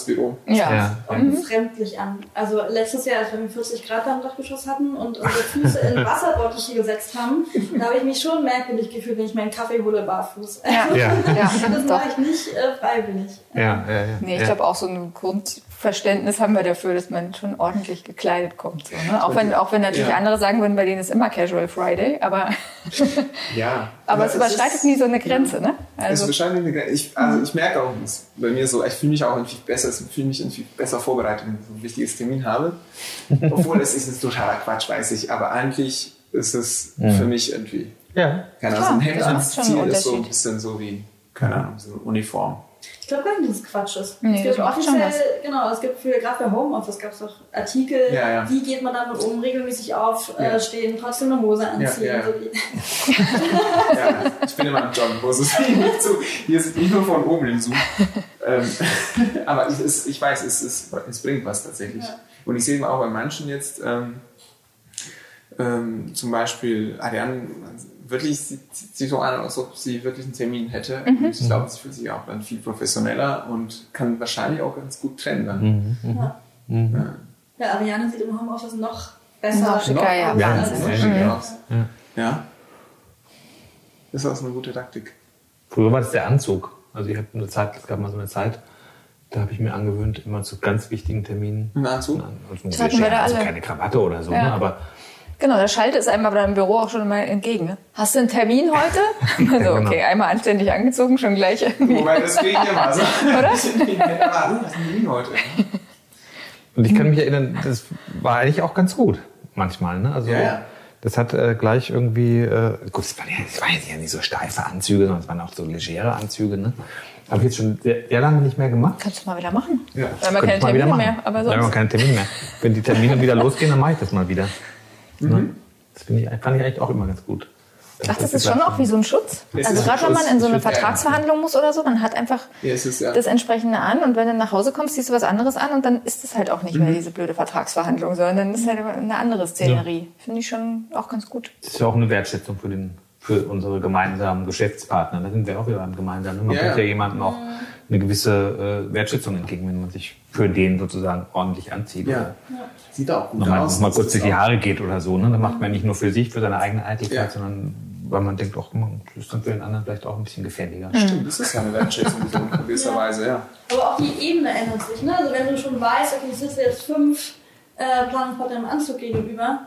Büro. Ja, ja. und mhm. fremdlich an. Also letztes Jahr, als wir 40 Grad am Dachgeschoss hatten und unsere Füße in Wasserbottiche gesetzt haben, da habe ich mich schon merkwürdig gefühlt, wenn ich meinen Kaffee hole barfuß. Ja, ja. ja. das mache ich nicht äh, freiwillig. Ja, ja, ja. Nee, ich glaube auch so ein Grund, Verständnis haben wir dafür, dass man schon ordentlich gekleidet kommt. So, ne? auch, wenn, auch wenn natürlich ja. andere sagen würden, bei denen ist immer Casual Friday, aber, ja, aber, aber es überschreitet ist, nie so eine Grenze. Ja. Ne? Also, es überschreitet eine Grenze. Ich, also ich merke auch, es bei mir so, ich fühle mich auch irgendwie besser, ich fühle mich irgendwie besser vorbereitet, wenn ich so ein wichtiges Termin habe. Obwohl es ist jetzt totaler Quatsch, weiß ich, aber eigentlich ist es mhm. für mich irgendwie Ja. Keine Ahnung, so ein Hemd anzuziehen ist so ein bisschen so wie, keine Ahnung, so eine Uniform. Ich glaube gar nicht, dass es Quatsch ist. Nee, es gibt offiziell, genau, es gibt für, gerade bei Homeoffice gab es auch Artikel, Ja, ja. wie geht man damit um, regelmäßig aufstehen, Ja. äh, stehen, trotzdem eine Hose anziehen. Ja, ja. So wie, Ja, ich bin immer Jogginghose. Es ist nicht so, hier ist nicht nur von oben im Zoom. Ähm, aber es ist, ich weiß, es, ist, es bringt was tatsächlich. Ja. Und ich sehe auch bei manchen jetzt, ähm, ähm, zum Beispiel Ariane, wirklich sieht, sieht sie so an, als ob sie wirklich einen Termin hätte. Mhm. Und ich glaube, sie fühlt sich auch dann viel professioneller und kann wahrscheinlich auch ganz gut trennen dann. Mhm. ja. Ja. ja, Ariane sieht im Homeoffice noch besser Noch schicker, ja. aus. Ja, als- Das sieht schick aus. Ja. Das ist auch eine gute Taktik. Früher war das der Anzug. Also ich habe eine Zeit, es gab mal so eine Zeit, da habe ich mir angewöhnt, immer zu ganz wichtigen Terminen. Ein Anzug? Also, also keine Krawatte oder so, Ja. ne? aber Genau, da schaltet es einem aber im Büro auch schon mal entgegen. Ne? Hast du einen Termin heute? Also, genau. okay, einmal anständig angezogen, schon gleich irgendwie. Wobei das ja mal so. Oder? Aber, oh, was ist denn Termin heute? Und ich kann mich erinnern, das war eigentlich auch ganz gut manchmal. Ne? Also Ja, ja. das hat äh, gleich irgendwie, äh, gut, es waren, ja, es waren ja nicht so steife Anzüge, sondern es waren auch so legere Anzüge. Ne? Habe ich jetzt schon sehr, sehr lange nicht mehr gemacht. Kannst du mal wieder machen. Ja. Wir haben ja Könnte keine ich mal wieder Termine machen. mehr, aber Da haben wir sonst. keine Termine mehr. Wenn die Termine wieder losgehen, dann mache ich das mal wieder. Mhm. Ne? Das finde ich, fand ich eigentlich auch immer ganz gut. Ach, das ist schon auch wie so ein Schutz. Also gerade wenn man in so eine Vertragsverhandlung muss oder so, man hat einfach Ja, ist ja. das entsprechende an und wenn du nach Hause kommst, siehst du was anderes an und dann ist es halt auch nicht Mhm. mehr diese blöde Vertragsverhandlung, sondern dann ist halt eine andere Szenerie. Finde ich schon auch ganz gut. Das ist ja auch eine Wertschätzung für, den, für unsere gemeinsamen Geschäftspartner. Da sind wir auch wieder beim Gemeinsamen. Man Ja, bringt ja. ja jemandem auch eine gewisse äh, Wertschätzung entgegen, wenn man sich für den sozusagen ordentlich anzieht. ja. Sieht auch gut Nochmal, aus. nochmal kurz Das durch die Haare geht oder so. Ne? Dann macht man nicht nur für sich, für seine eigene Eitelkeit, Ja. sondern weil man denkt, auch, man ist dann für den anderen vielleicht auch ein bisschen gefälliger. Stimmt, das ist ja eine Wertschätzung so in gewisser Weise, ja. Aber auch die Ebene ändert sich. Ne? Also wenn du schon weißt, okay, ich sitze jetzt fünf äh, Planungspartner im Anzug gegenüber,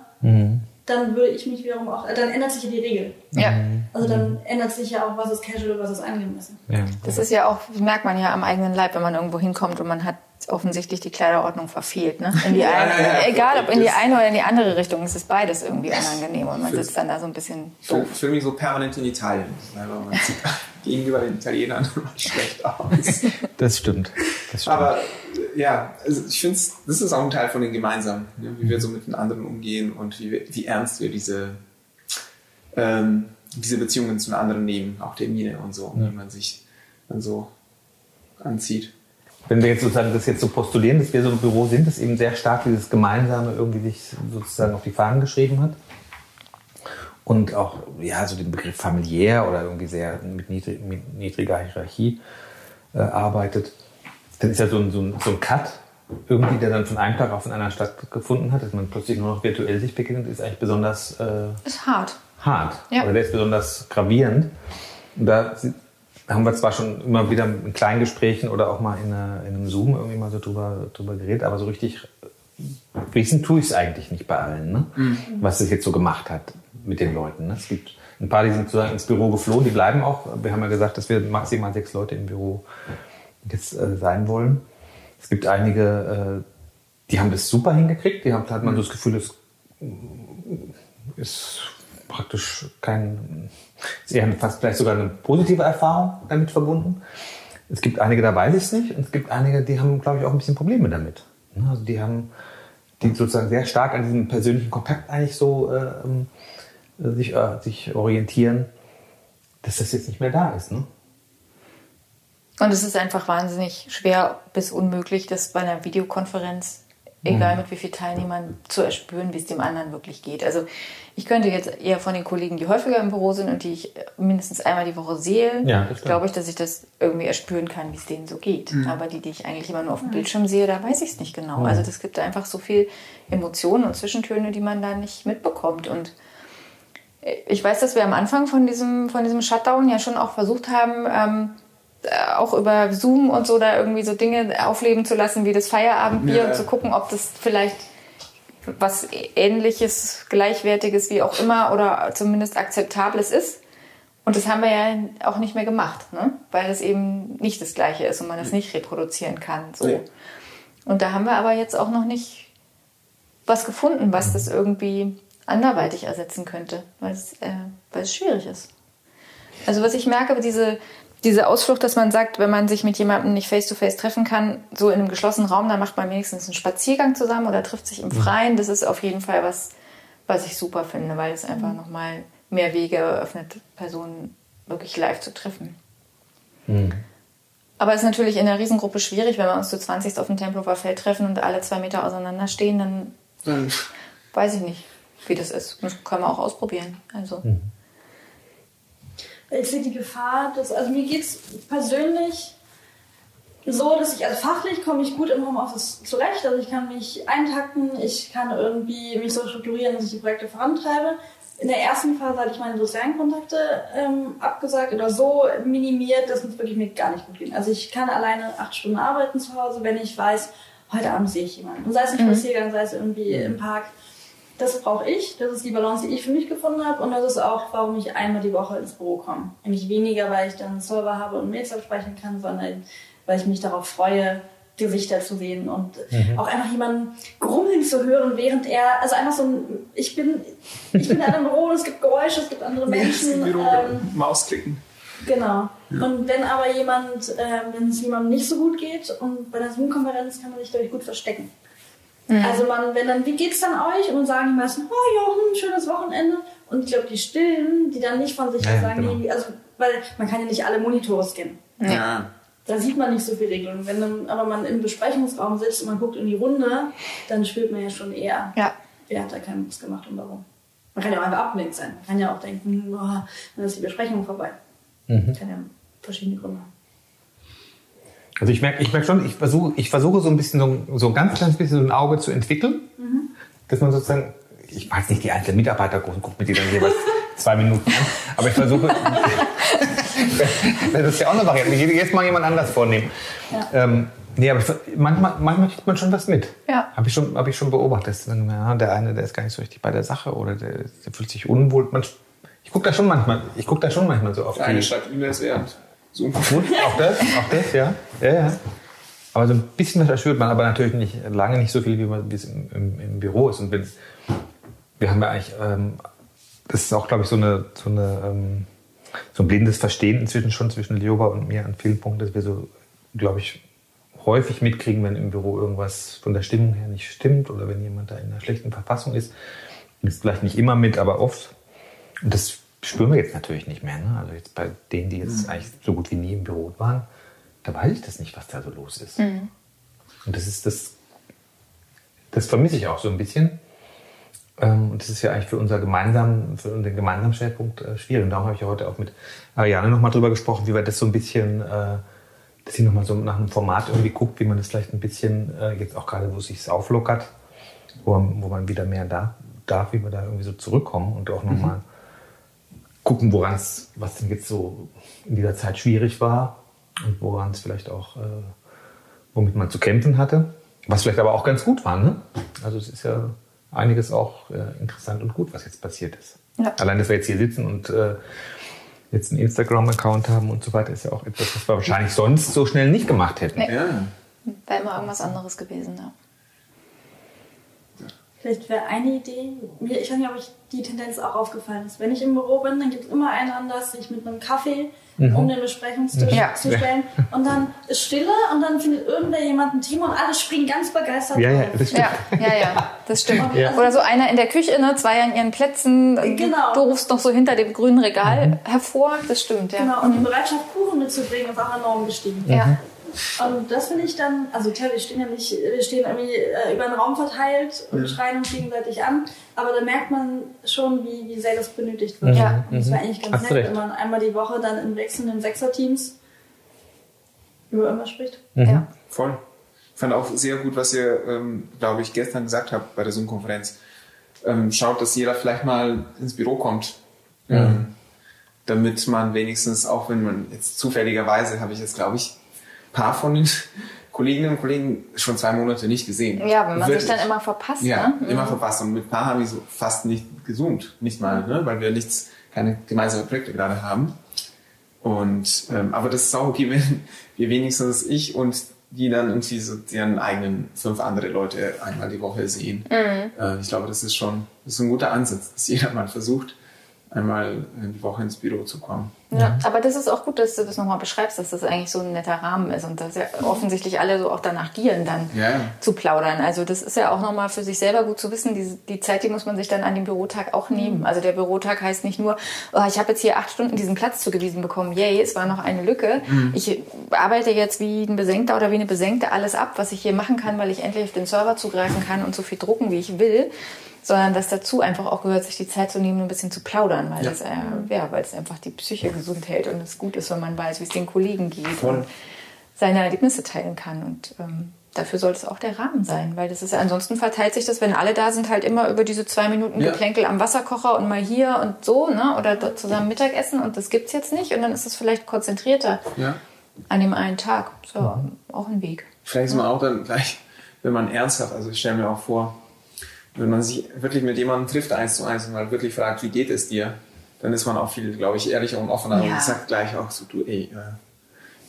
dann würde ich mich wiederum auch, äh, dann ändert sich ja die Regel. Ja. Also dann ändert sich ja auch, was ist casual, was ist angemessen. Ja. Das ist ja auch, das merkt man ja am eigenen Leib, wenn man irgendwo hinkommt und man hat offensichtlich die Kleiderordnung verfehlt. Ne? In die Ja, eine, ja, ja. egal ob in die eine oder in die andere Richtung, es ist beides irgendwie unangenehm und man sitzt dann da so ein bisschen So, doof. für mich so permanent in Italien. Man sieht gegenüber den Italienern immer schlecht aus. Das stimmt. Das stimmt. Aber ja, also ich finde, das ist auch ein Teil von den Gemeinsamen, ne? wie wir so mit den anderen umgehen und wie, wir, wie ernst wir diese, ähm, diese Beziehungen zu den anderen nehmen, auch Termine und so, wie man sich dann so anzieht. Wenn wir jetzt sozusagen das jetzt so postulieren, dass wir so ein Büro sind, das eben sehr stark dieses Gemeinsame irgendwie sich sozusagen auf die Fahnen geschrieben hat und auch ja so den Begriff familiär oder irgendwie sehr mit, niedrig, mit niedriger Hierarchie äh, arbeitet, dann ist ja so ein, so, ein, so ein Cut irgendwie, der dann von einem Tag auf den anderen stattgefunden hat, dass man plötzlich nur noch virtuell sich begegnet, ist eigentlich besonders äh, Ist hart. hart. Ja. Oder der ist besonders gravierend. Und da haben wir zwar schon immer wieder in kleinen Gesprächen oder auch mal in, einer, in einem Zoom irgendwie mal so drüber, drüber geredet, aber so richtig wissen tue ich es eigentlich nicht bei allen, ne? was es jetzt so gemacht hat mit den Leuten. Ne? Es gibt ein paar, die sind sozusagen ins Büro geflohen, die bleiben auch. Wir haben ja gesagt, dass wir maximal sechs Leute im Büro jetzt äh, sein wollen. Es gibt einige, äh, die haben das super hingekriegt. Die haben, da hat man so das Gefühl, es ist praktisch kein, sie haben fast vielleicht sogar eine positive Erfahrung damit verbunden. Es gibt einige, da weiß ich es nicht. Und es gibt einige, die haben, glaube ich, auch ein bisschen Probleme damit. Ne? Also die haben, die sozusagen sehr stark an diesem persönlichen Kontakt eigentlich so äh, sich, äh, sich orientieren, dass das jetzt nicht mehr da ist. Ne? Und es ist einfach wahnsinnig schwer bis unmöglich, das bei einer Videokonferenz, egal mit wie vielen Teilnehmern, zu erspüren, wie es dem anderen wirklich geht. Also ich könnte jetzt eher von den Kollegen, die häufiger im Büro sind und die ich mindestens einmal die Woche sehe, Ja, glaube ich, dass ich das irgendwie erspüren kann, wie es denen so geht. Aber die, die ich eigentlich immer nur auf dem Bildschirm sehe, da weiß ich es nicht genau. Also das gibt einfach so viel Emotionen und Zwischentöne, die man da nicht mitbekommt. Und ich weiß, dass wir am Anfang von diesem, von diesem Shutdown ja schon auch versucht haben, ähm, äh, auch über Zoom und so da irgendwie so Dinge aufleben zu lassen, wie das Feierabendbier Ja. und zu gucken, ob das vielleicht was ähnliches, gleichwertiges, wie auch immer oder zumindest akzeptables ist. Und das haben wir ja auch nicht mehr gemacht, ne? weil es eben nicht das Gleiche ist und man es nicht reproduzieren kann. So. Nee. Und da haben wir aber jetzt auch noch nicht was gefunden, was das irgendwie anderweitig ersetzen könnte, weil es, äh, weil es schwierig ist. Also was ich merke, diese, diese Ausflucht, dass man sagt, wenn man sich mit jemandem nicht face-to-face treffen kann, so in einem geschlossenen Raum, dann macht man wenigstens einen Spaziergang zusammen oder trifft sich im. Freien. Das ist auf jeden Fall was, was ich super finde, weil es einfach mhm. nochmal mehr Wege eröffnet, Personen wirklich live zu treffen. Mhm. Aber es ist natürlich in einer Riesengruppe schwierig, wenn wir uns zu 20 auf dem Tempelhofer Feld treffen und alle zwei Meter auseinander stehen, dann mhm. weiß ich nicht, wie das ist. Das können wir auch ausprobieren. Also. Mhm. Ich sehe die Gefahr, dass, also mir geht es persönlich so, dass ich, also fachlich komme ich gut im Homeoffice zurecht. Also ich kann mich eintakten, ich kann irgendwie mich so strukturieren, dass ich die Projekte vorantreibe in der ersten Phase hatte ich meine sozialen Kontakte ähm, abgesagt oder so minimiert, dass es wirklich mir gar nicht gut ging. Also ich kann alleine acht Stunden arbeiten zu Hause, wenn ich weiß, heute Abend sehe ich jemanden. Und sei es ein mhm. Spaziergang, sei es irgendwie im Park. Das brauche ich. Das ist die Balance, die ich für mich gefunden habe. Und das ist auch, warum ich einmal die Woche ins Büro komme. Eigentlich weniger, weil ich dann einen Server habe und Mails absprechen kann, sondern weil ich mich darauf freue, Gesichter zu sehen und mhm. auch einfach jemanden grummeln zu hören, während er, also einfach so ein, ich bin, ich bin in einem Büro und es gibt Geräusche, es gibt andere Menschen. ähm, Mausklicken. Genau. Ja. Und wenn aber jemand, äh, wenn es jemandem nicht so gut geht und bei der Zoom-Konferenz kann man sich dadurch gut verstecken. Mhm. Also man, wenn dann, wie geht's dann euch? Und dann sagen die meisten, oh ja, hm, schönes Wochenende. Und ich glaube, die Stillen, die dann nicht von sich ja, sagen, genau. die, also, weil man kann ja nicht alle Monitore scannen. Ja da sieht man nicht so viel Regeln. Wenn dann aber man im Besprechungsraum sitzt und man guckt in die Runde, dann spürt man ja schon eher, ja. wer hat da keinen Mist gemacht und warum. Man kann ja auch einfach abgelenkt sein. Man kann ja auch denken, oh, dann ist die Besprechung vorbei. Mhm. Kann ja verschiedene Gründe haben. Also ich merke ich merk schon, ich versuche ich versuche so ein bisschen, so, so ein ganz kleines bisschen so ein Auge zu entwickeln, mhm. dass man sozusagen, ich mag nicht die einzelnen Mitarbeiter guckt mit die dann jeweils zwei Minuten an, aber ich versuche, das ist ja auch eine Variante. Ich jetzt mal jemand anders vornehmen. Ja. Ähm, nee, aber manchmal, manchmal kriegt man schon was mit. Ja. Habe ich, schon, hab ich schon beobachtet. Ja, der eine, der ist gar nicht so richtig bei der Sache oder der, der fühlt sich unwohl. Man, ich gucke da schon manchmal, ich guck da schon manchmal so auf der. Eine schreibt E-Mails während. So Gut, auch das, auch das, ja. ja, ja. Aber so ein bisschen was erspürt man, aber natürlich nicht, lange nicht so viel, wie, es im, im, im Büro ist. Und wenn, wir haben ja eigentlich, ähm, das ist auch, glaube ich, so eine, so eine ähm, so ein blindes Verstehen inzwischen schon zwischen Lioba und mir an vielen Punkten, dass wir so, glaube ich, häufig mitkriegen, wenn im Büro irgendwas von der Stimmung her nicht stimmt oder wenn jemand da in einer schlechten Verfassung ist. Ist vielleicht nicht immer mit, aber oft. Und das spüren wir jetzt natürlich nicht mehr. Ne? Also jetzt bei denen, die jetzt mhm. eigentlich so gut wie nie im Büro waren, da weiß ich das nicht, was da so los ist. Mhm. Und das ist das, das vermisse ich auch so ein bisschen. Ähm, und das ist ja eigentlich für, unser gemeinsamen, für den gemeinsamen Schwerpunkt äh, schwierig. Und darum habe ich ja heute auch mit Ariane nochmal drüber gesprochen, wie wir das so ein bisschen, äh, dass sie nochmal so nach einem Format irgendwie guckt, wie man das vielleicht ein bisschen, äh, jetzt auch gerade, wo es sich auflockert, wo, wo man wieder mehr da, darf, wie wir da irgendwie so zurückkommen und auch nochmal mhm. Gucken, woran es, was denn jetzt so in dieser Zeit schwierig war und woran es vielleicht auch, äh, womit man zu kämpfen hatte. Was vielleicht aber auch ganz gut war, ne? Also es ist ja einiges auch äh, interessant und gut, was jetzt passiert ist. Ja. Allein, dass wir jetzt hier sitzen und äh, jetzt einen Instagram-Account haben und so weiter, ist ja auch etwas, was wir wahrscheinlich sonst so schnell nicht gemacht hätten. Nee. Ja. Wäre immer irgendwas anderes gewesen, ja. Vielleicht wäre eine Idee, ich weiß nicht, ob euch die Tendenz auch aufgefallen ist. Wenn ich im Büro bin, dann gibt es immer einen Anlass, sich mit einem Kaffee mhm. um den Besprechungstisch ja. zu stellen. Und dann ist Stille und dann findet irgendwer jemand ein Thema und alle springen ganz begeistert ja, ja, das stimmt. Ja, ja, ja, das stimmt. Ja. Oder so einer in der Küche, ne, zwei an ihren Plätzen. Genau. Du rufst noch so hinter dem grünen Regal mhm. hervor. Das stimmt, ja. Genau, und die mhm. Bereitschaft, Kuchen mitzubringen, ist auch enorm gestiegen. Ja. Und das finde ich dann, also klar, wir stehen ja nicht, wir stehen irgendwie äh, über den Raum verteilt und ja. schreien uns gegenseitig an, aber da merkt man schon, wie, wie sehr das benötigt wird. Ja. Und das wäre eigentlich ganz Hast nett, wenn man einmal die Woche dann in wechselnden Sechser-Teams über irgendwas spricht. Mhm. Ja. Voll. Ich fand auch sehr gut, was ihr, ähm, glaube ich, gestern gesagt habt bei der Zoom-Konferenz. Ähm, schaut, dass jeder vielleicht mal ins Büro kommt. Mhm. Ähm, damit man wenigstens, auch wenn man jetzt zufälligerweise, habe ich jetzt, glaube ich, paar von den Kolleginnen und Kollegen schon zwei Monate nicht gesehen. Ja, wenn man Wirklich. sich dann immer verpasst. Ja, ne? immer mhm. verpasst. Und mit ein paar haben wir so fast nicht gesoomt. Nicht mal, ne? weil wir nichts, keine gemeinsamen Projekte gerade haben. Und, ähm, aber das ist auch okay, wenn wir wenigstens ich und die dann irgendwie so deren eigenen fünf andere Leute einmal die Woche sehen. Mhm. Äh, ich glaube, das ist schon das ist ein guter Ansatz, dass jeder mal versucht, einmal in die Woche ins Büro zu kommen. Ja, mhm. aber das ist auch gut, dass du das nochmal beschreibst, dass das eigentlich so ein netter Rahmen ist und dass ja offensichtlich alle so auch danach gieren, dann ja. zu plaudern. Also das ist ja auch nochmal für sich selber gut zu wissen. Die, die Zeit, die muss man sich dann an dem Bürotag auch nehmen. Mhm. Also der Bürotag heißt nicht nur, oh, ich habe jetzt hier acht Stunden diesen Platz zugewiesen bekommen. Yay, es war noch eine Lücke. Mhm. Ich arbeite jetzt wie ein Besenkter oder wie eine Besenkte alles ab, was ich hier machen kann, weil ich endlich auf den Server zugreifen kann und so viel drucken, wie ich will sondern dass dazu einfach auch gehört, sich die Zeit zu nehmen, ein bisschen zu plaudern, weil ja. das äh, ja, weil es einfach die Psyche gesund hält und es gut ist, wenn man weiß, wie es den Kollegen geht Voll. und seine Erlebnisse teilen kann und ähm, dafür sollte es auch der Rahmen sein, weil das ist ansonsten verteilt sich das, wenn alle da sind, halt immer über diese zwei Minuten ja. Geplänkel am Wasserkocher und mal hier und so, ne? Oder dort zusammen Mittagessen und das gibt's jetzt nicht und dann ist es vielleicht konzentrierter ja. an dem einen Tag. So, mhm. auch ein Weg. Vielleicht ist man auch dann gleich, wenn man ernsthaft, also ich stelle mir auch vor, wenn man sich wirklich mit jemandem trifft, eins zu eins, und mal wirklich fragt, wie geht es dir, dann ist man auch viel, glaube ich, ehrlicher und offener ja. und sagt gleich auch so, du, ey,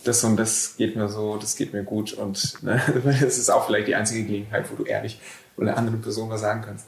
das und das geht mir so, das geht mir gut und ne, das ist auch vielleicht die einzige Gelegenheit, wo du ehrlich oder einer anderen Person was sagen kannst.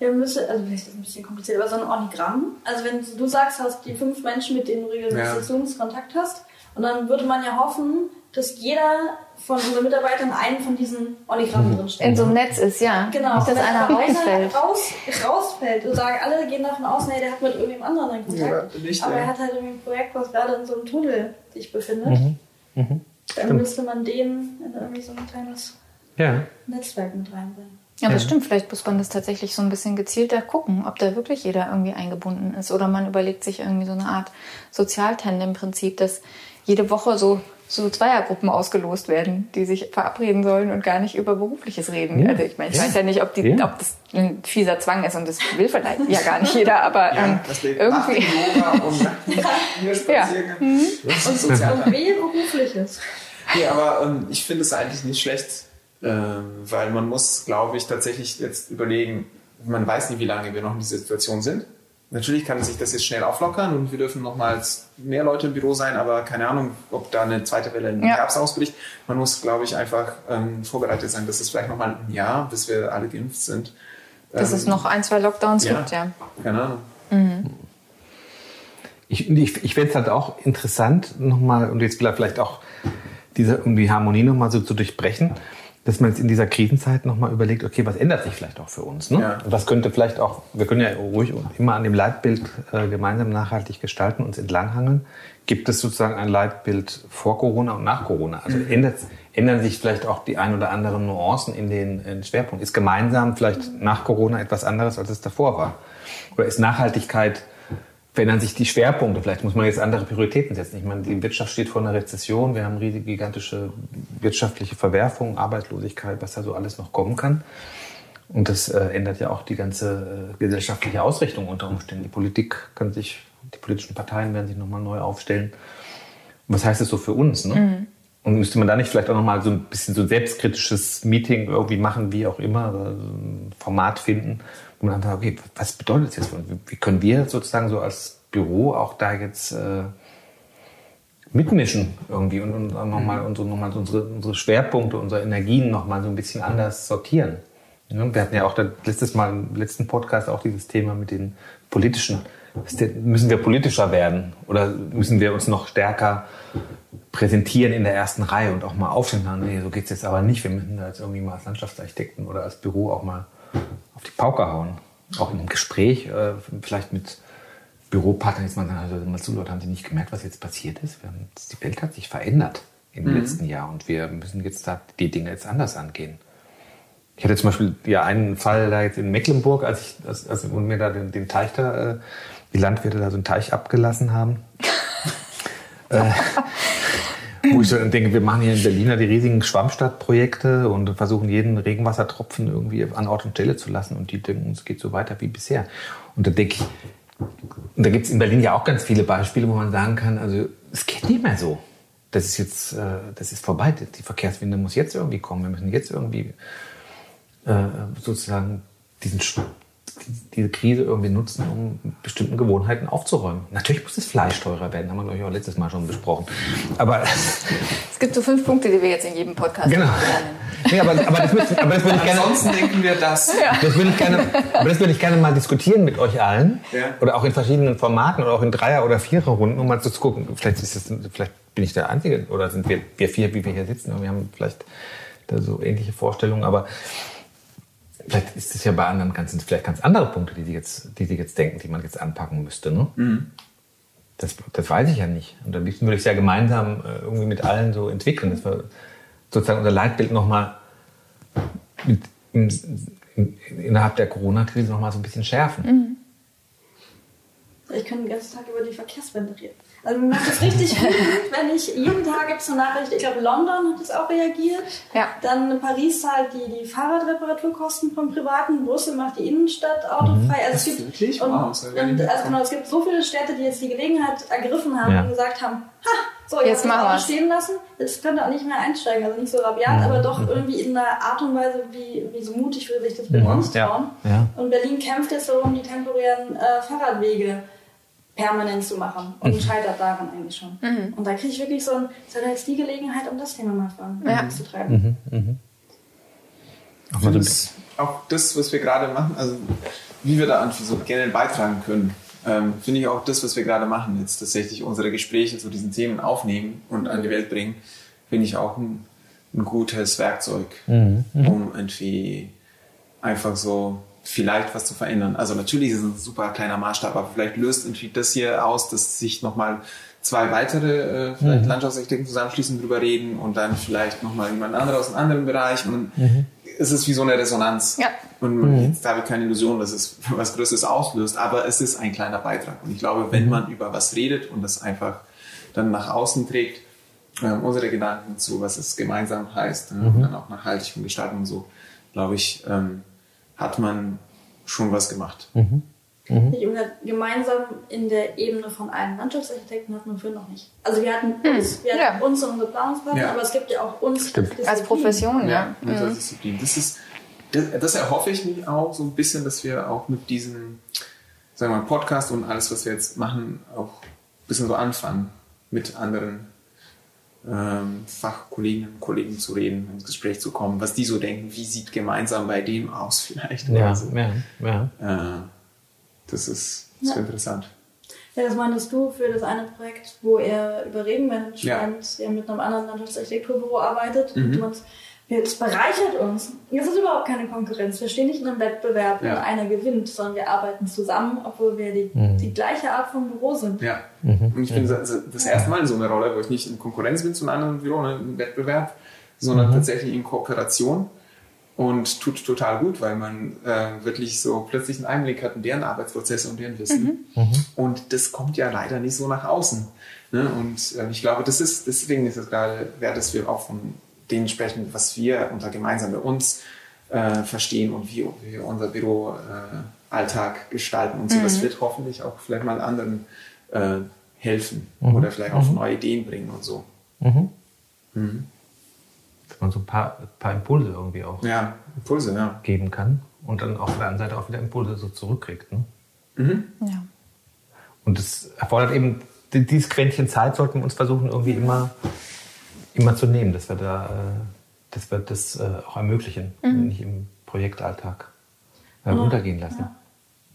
Ja, müsste, also vielleicht ist das ein bisschen kompliziert, aber so ein Organigramm. Also wenn du sagst, hast die fünf Menschen, mit denen du regelmäßig ja. Kontakt hast, und dann würde man ja hoffen, dass jeder von unseren Mitarbeitern einen von diesen Ornigrammen mhm. drinsteckt. In so einem Netz ist, ja. Genau. Nicht, dass einer rausfällt. Raus, rausfällt und sagen, alle gehen davon aus, nee, der hat mit irgendjemand anderen einen Kontakt. Ja, nicht, aber ja. er hat halt irgendwie ein Projekt, was gerade in so einem Tunnel sich befindet. Mhm. Mhm. Dann stimmt. müsste man den in irgendwie so ein kleines ja. Netzwerk mit reinbringen. Ja, das stimmt. Vielleicht muss man das tatsächlich so ein bisschen gezielter gucken, ob da wirklich jeder irgendwie eingebunden ist. Oder man überlegt sich irgendwie so eine Art Sozialtandem-Prinzip, dass jede Woche so, so Zweiergruppen ausgelost werden, die sich verabreden sollen und gar nicht über Berufliches reden. Ja. Also ich meine, ich ja. weiß ja nicht, ob, die, ja. ob das ein fieser Zwang ist und das will vielleicht ja gar nicht jeder, aber ähm, irgendwie. ja. Mhm. Und wehe Berufliches. Ja, aber ähm, ich finde es eigentlich nicht schlecht, äh, weil man muss, glaube ich, tatsächlich jetzt überlegen, man weiß nicht, wie lange wir noch in dieser Situation sind. Natürlich kann sich das jetzt schnell auflockern und wir dürfen nochmals mehr Leute im Büro sein, aber keine Ahnung, ob da eine zweite Welle im ja. Herbst ausbricht. Man muss, glaube ich, einfach ähm, vorbereitet sein, dass es vielleicht nochmal ein Jahr, bis wir alle geimpft sind. Dass ähm, es noch ein, zwei Lockdowns ja, gibt, ja. Keine Ahnung. Mhm. Ich, ich, ich fände es halt auch interessant, nochmal, und jetzt vielleicht auch diese, um die Harmonie nochmal so zu durchbrechen dass man jetzt in dieser Krisenzeit nochmal überlegt, okay, was ändert sich vielleicht auch für uns? Ne? Ja. Was könnte vielleicht auch, wir können ja ruhig immer an dem Leitbild äh, gemeinsam nachhaltig gestalten, uns entlanghangeln. Gibt es sozusagen ein Leitbild vor Corona und nach Corona? Also mhm. ändert, ändern sich vielleicht auch die ein oder anderen Nuancen in den, in den Schwerpunkt? Ist gemeinsam vielleicht nach Corona etwas anderes, als es davor war? Oder ist Nachhaltigkeit verändern sich die Schwerpunkte. Vielleicht muss man jetzt andere Prioritäten setzen. Ich meine, die Wirtschaft steht vor einer Rezession. Wir haben riesige, gigantische wirtschaftliche Verwerfungen, Arbeitslosigkeit, was da so alles noch kommen kann. Und das äh, ändert ja auch die ganze äh, gesellschaftliche Ausrichtung unter Umständen. Die Politik kann sich, die politischen Parteien werden sich nochmal neu aufstellen. Und was heißt das so für uns? Ne? Mhm. Und müsste man da nicht vielleicht auch nochmal so ein bisschen so ein selbstkritisches Meeting irgendwie machen, wie auch immer, so ein Format finden, und dann sagt, okay, was bedeutet das jetzt? Wie können wir sozusagen so als Büro auch da jetzt äh, mitmischen irgendwie und, und nochmal mhm. unsere, noch unsere, unsere Schwerpunkte, unsere Energien nochmal so ein bisschen anders sortieren? Ja, wir hatten ja auch das letztes Mal im letzten Podcast auch dieses Thema mit den politischen. Müssen wir politischer werden oder müssen wir uns noch stärker präsentieren in der ersten Reihe und auch mal aufstehen? Nee, so geht es jetzt aber nicht. Wir müssen da jetzt irgendwie mal als Landschaftsarchitekten oder als Büro auch mal auf die Pauke hauen. Auch in einem Gespräch, äh, vielleicht mit Büropartnern, jetzt mal sagen, also mal zu, Leute, haben Sie nicht gemerkt, was jetzt passiert ist? Haben, die Welt hat sich verändert im mhm. letzten Jahr und wir müssen jetzt da die Dinge jetzt anders angehen. Ich hatte zum Beispiel ja einen Fall da jetzt in Mecklenburg, als ich, als, als mir da den, den Teich da, äh, die Landwirte da so einen Teich abgelassen haben. äh, wo ich so denke, wir machen hier in Berlin die riesigen Schwammstadtprojekte und versuchen jeden Regenwassertropfen irgendwie an Ort und Stelle zu lassen und die denken, es geht so weiter wie bisher. Und da denke ich, und da gibt es in Berlin ja auch ganz viele Beispiele, wo man sagen kann, also es geht nicht mehr so. Das ist jetzt, äh, das ist vorbei. Die Verkehrswende muss jetzt irgendwie kommen. Wir müssen jetzt irgendwie äh, sozusagen diesen diese Krise irgendwie nutzen, um bestimmten Gewohnheiten aufzuräumen. Natürlich muss das Fleisch teurer werden, haben wir, glaube ich, auch letztes Mal schon besprochen. Aber gibt so fünf Punkte, die wir jetzt in jedem Podcast genau. lernen. Nee, aber, aber, das, würde, aber das würde ich gerne. Ansonsten denken wir das. Ja. Das würde ich gerne, aber das würde ich gerne mal diskutieren mit euch allen. Ja. Oder auch in verschiedenen Formaten oder auch in Dreier- oder Viererrunden, um mal zu gucken. Vielleicht, ist das, vielleicht bin ich der Einzige oder sind wir, wir vier, wie wir hier sitzen. Und wir haben vielleicht da so ähnliche Vorstellungen. Aber vielleicht ist es ja bei anderen ganz, vielleicht ganz andere Punkte, die sie jetzt, die sie jetzt denken, die man jetzt anpacken müsste. Ne? Mhm. Das, das weiß ich ja nicht. Und am liebsten würde ich es ja gemeinsam äh, irgendwie mit allen so entwickeln, dass wir sozusagen unser Leitbild nochmal in, in, innerhalb der Corona-Krise nochmal so ein bisschen schärfen. Mhm. Ich kann den ganzen Tag über die Verkehrswende reden. Also mir macht das richtig gut, wenn ich jeden Tag gibt es eine Nachricht, ich glaube London hat das auch reagiert. Ja. Dann Paris zahlt die, die Fahrradreparaturkosten vom Privaten, Brüssel macht die Innenstadt autofrei. Mhm. Also es gibt, wirklich? Und, wow, und, also genau, es gibt so viele Städte, die jetzt die Gelegenheit ergriffen haben ja. und gesagt haben, ha, so, jetzt, jetzt machen wir stehen lassen. Jetzt könnt ihr auch nicht mehr einsteigen. Also nicht so rabiat, mhm. aber doch mhm. irgendwie in einer Art und Weise, wie, wie so mutig würde sich das bei uns trauen. Ja. Ja. Und Berlin kämpft jetzt darum, die temporären äh, Fahrradwege permanent zu machen und mhm. scheitert daran eigentlich schon. Mhm. Und da kriege ich wirklich so ein, das ist jetzt die Gelegenheit, um das Thema mal voranzutreiben. Ja. Mhm. Mhm. Das, auch das, was wir gerade machen, also wie wir da so generell beitragen können, ähm, finde ich auch das, was wir gerade machen, jetzt tatsächlich unsere Gespräche zu diesen Themen aufnehmen und an die Welt bringen, finde ich auch ein, ein gutes Werkzeug, mhm. Mhm. um irgendwie einfach so vielleicht was zu verändern. Also natürlich ist es ein super kleiner Maßstab, aber vielleicht löst irgendwie das hier aus, dass sich nochmal zwei weitere äh, vielleicht mhm. Landschaftsarchitekten zusammenschließen, drüber reden und dann vielleicht nochmal jemand anderes aus einem anderen Bereich und mhm. es ist wie so eine Resonanz. Ja. Und mhm. jetzt habe ich keine Illusion, dass es was Größeres auslöst, aber es ist ein kleiner Beitrag. Und ich glaube, wenn mhm. man über was redet und das einfach dann nach außen trägt, äh, unsere Gedanken zu, was es gemeinsam heißt, äh, und dann auch nachhaltig gestalten und so, glaube ich, ähm, hat man schon was gemacht. Mhm. Mhm. gemeinsam in der Ebene von allen Landschaftsarchitekten hatten wir früher noch nicht. Also wir hatten hm. uns, wir hatten ja. uns und unsere Planungspartner, ja. aber es gibt ja auch uns als, als Profession. Ja, ja. als Disziplin. Das ist, das, das, erhoffe ich mir auch so ein bisschen, dass wir auch mit diesem, sagen wir mal, Podcast und alles, was wir jetzt machen, auch ein bisschen so anfangen mit anderen ähm, Fachkolleginnen und Kollegen zu reden, ins Gespräch zu kommen, was die so denken, wie sieht gemeinsam bei dem aus vielleicht. Ja, so. ja, ja. Äh, das ist, das ja. interessant. Ja, das meintest du für das eine Projekt, wo er über Regenmanagement ja. ja mit einem anderen Landschaftsarchitekturbüro arbeitet. Mhm. Und das bereichert uns. Es ist überhaupt keine Konkurrenz. Wir stehen nicht in einem Wettbewerb ja. und einer gewinnt, sondern wir arbeiten zusammen, obwohl wir die, mhm. die gleiche Art von Büro sind. Ja. Mhm. Und ich bin das, das erste Mal in so einer Rolle, wo ich nicht in Konkurrenz bin zu einem anderen Büro, ne, im Wettbewerb, sondern mhm. tatsächlich in Kooperation. Und tut total gut, weil man äh, wirklich so plötzlich einen Einblick hat in deren Arbeitsprozesse und deren Wissen. Mhm. Mhm. Und das kommt ja leider nicht so nach außen. Ne? Und äh, ich glaube, das ist, deswegen ist es gerade wert, dass wir auch von dementsprechend, was wir unter gemeinsam bei uns äh, verstehen und wie wir unser Büroalltag äh, gestalten und so. Mhm. Das wird hoffentlich auch vielleicht mal anderen äh, helfen mhm. oder vielleicht auch mhm. neue Ideen bringen und so. Mhm. Mhm. Dass man so ein paar, paar Impulse irgendwie auch ja, Impulse, ja. geben kann und dann auf der anderen Seite auch wieder Impulse so zurückkriegt. Ne? Mhm. Ja. Und das erfordert eben, dieses Quäntchen Zeit sollten wir uns versuchen, irgendwie immer immer zu nehmen, dass wir da, äh, dass wir das äh, auch ermöglichen, mhm. nicht im Projektalltag äh, oh, untergehen lassen.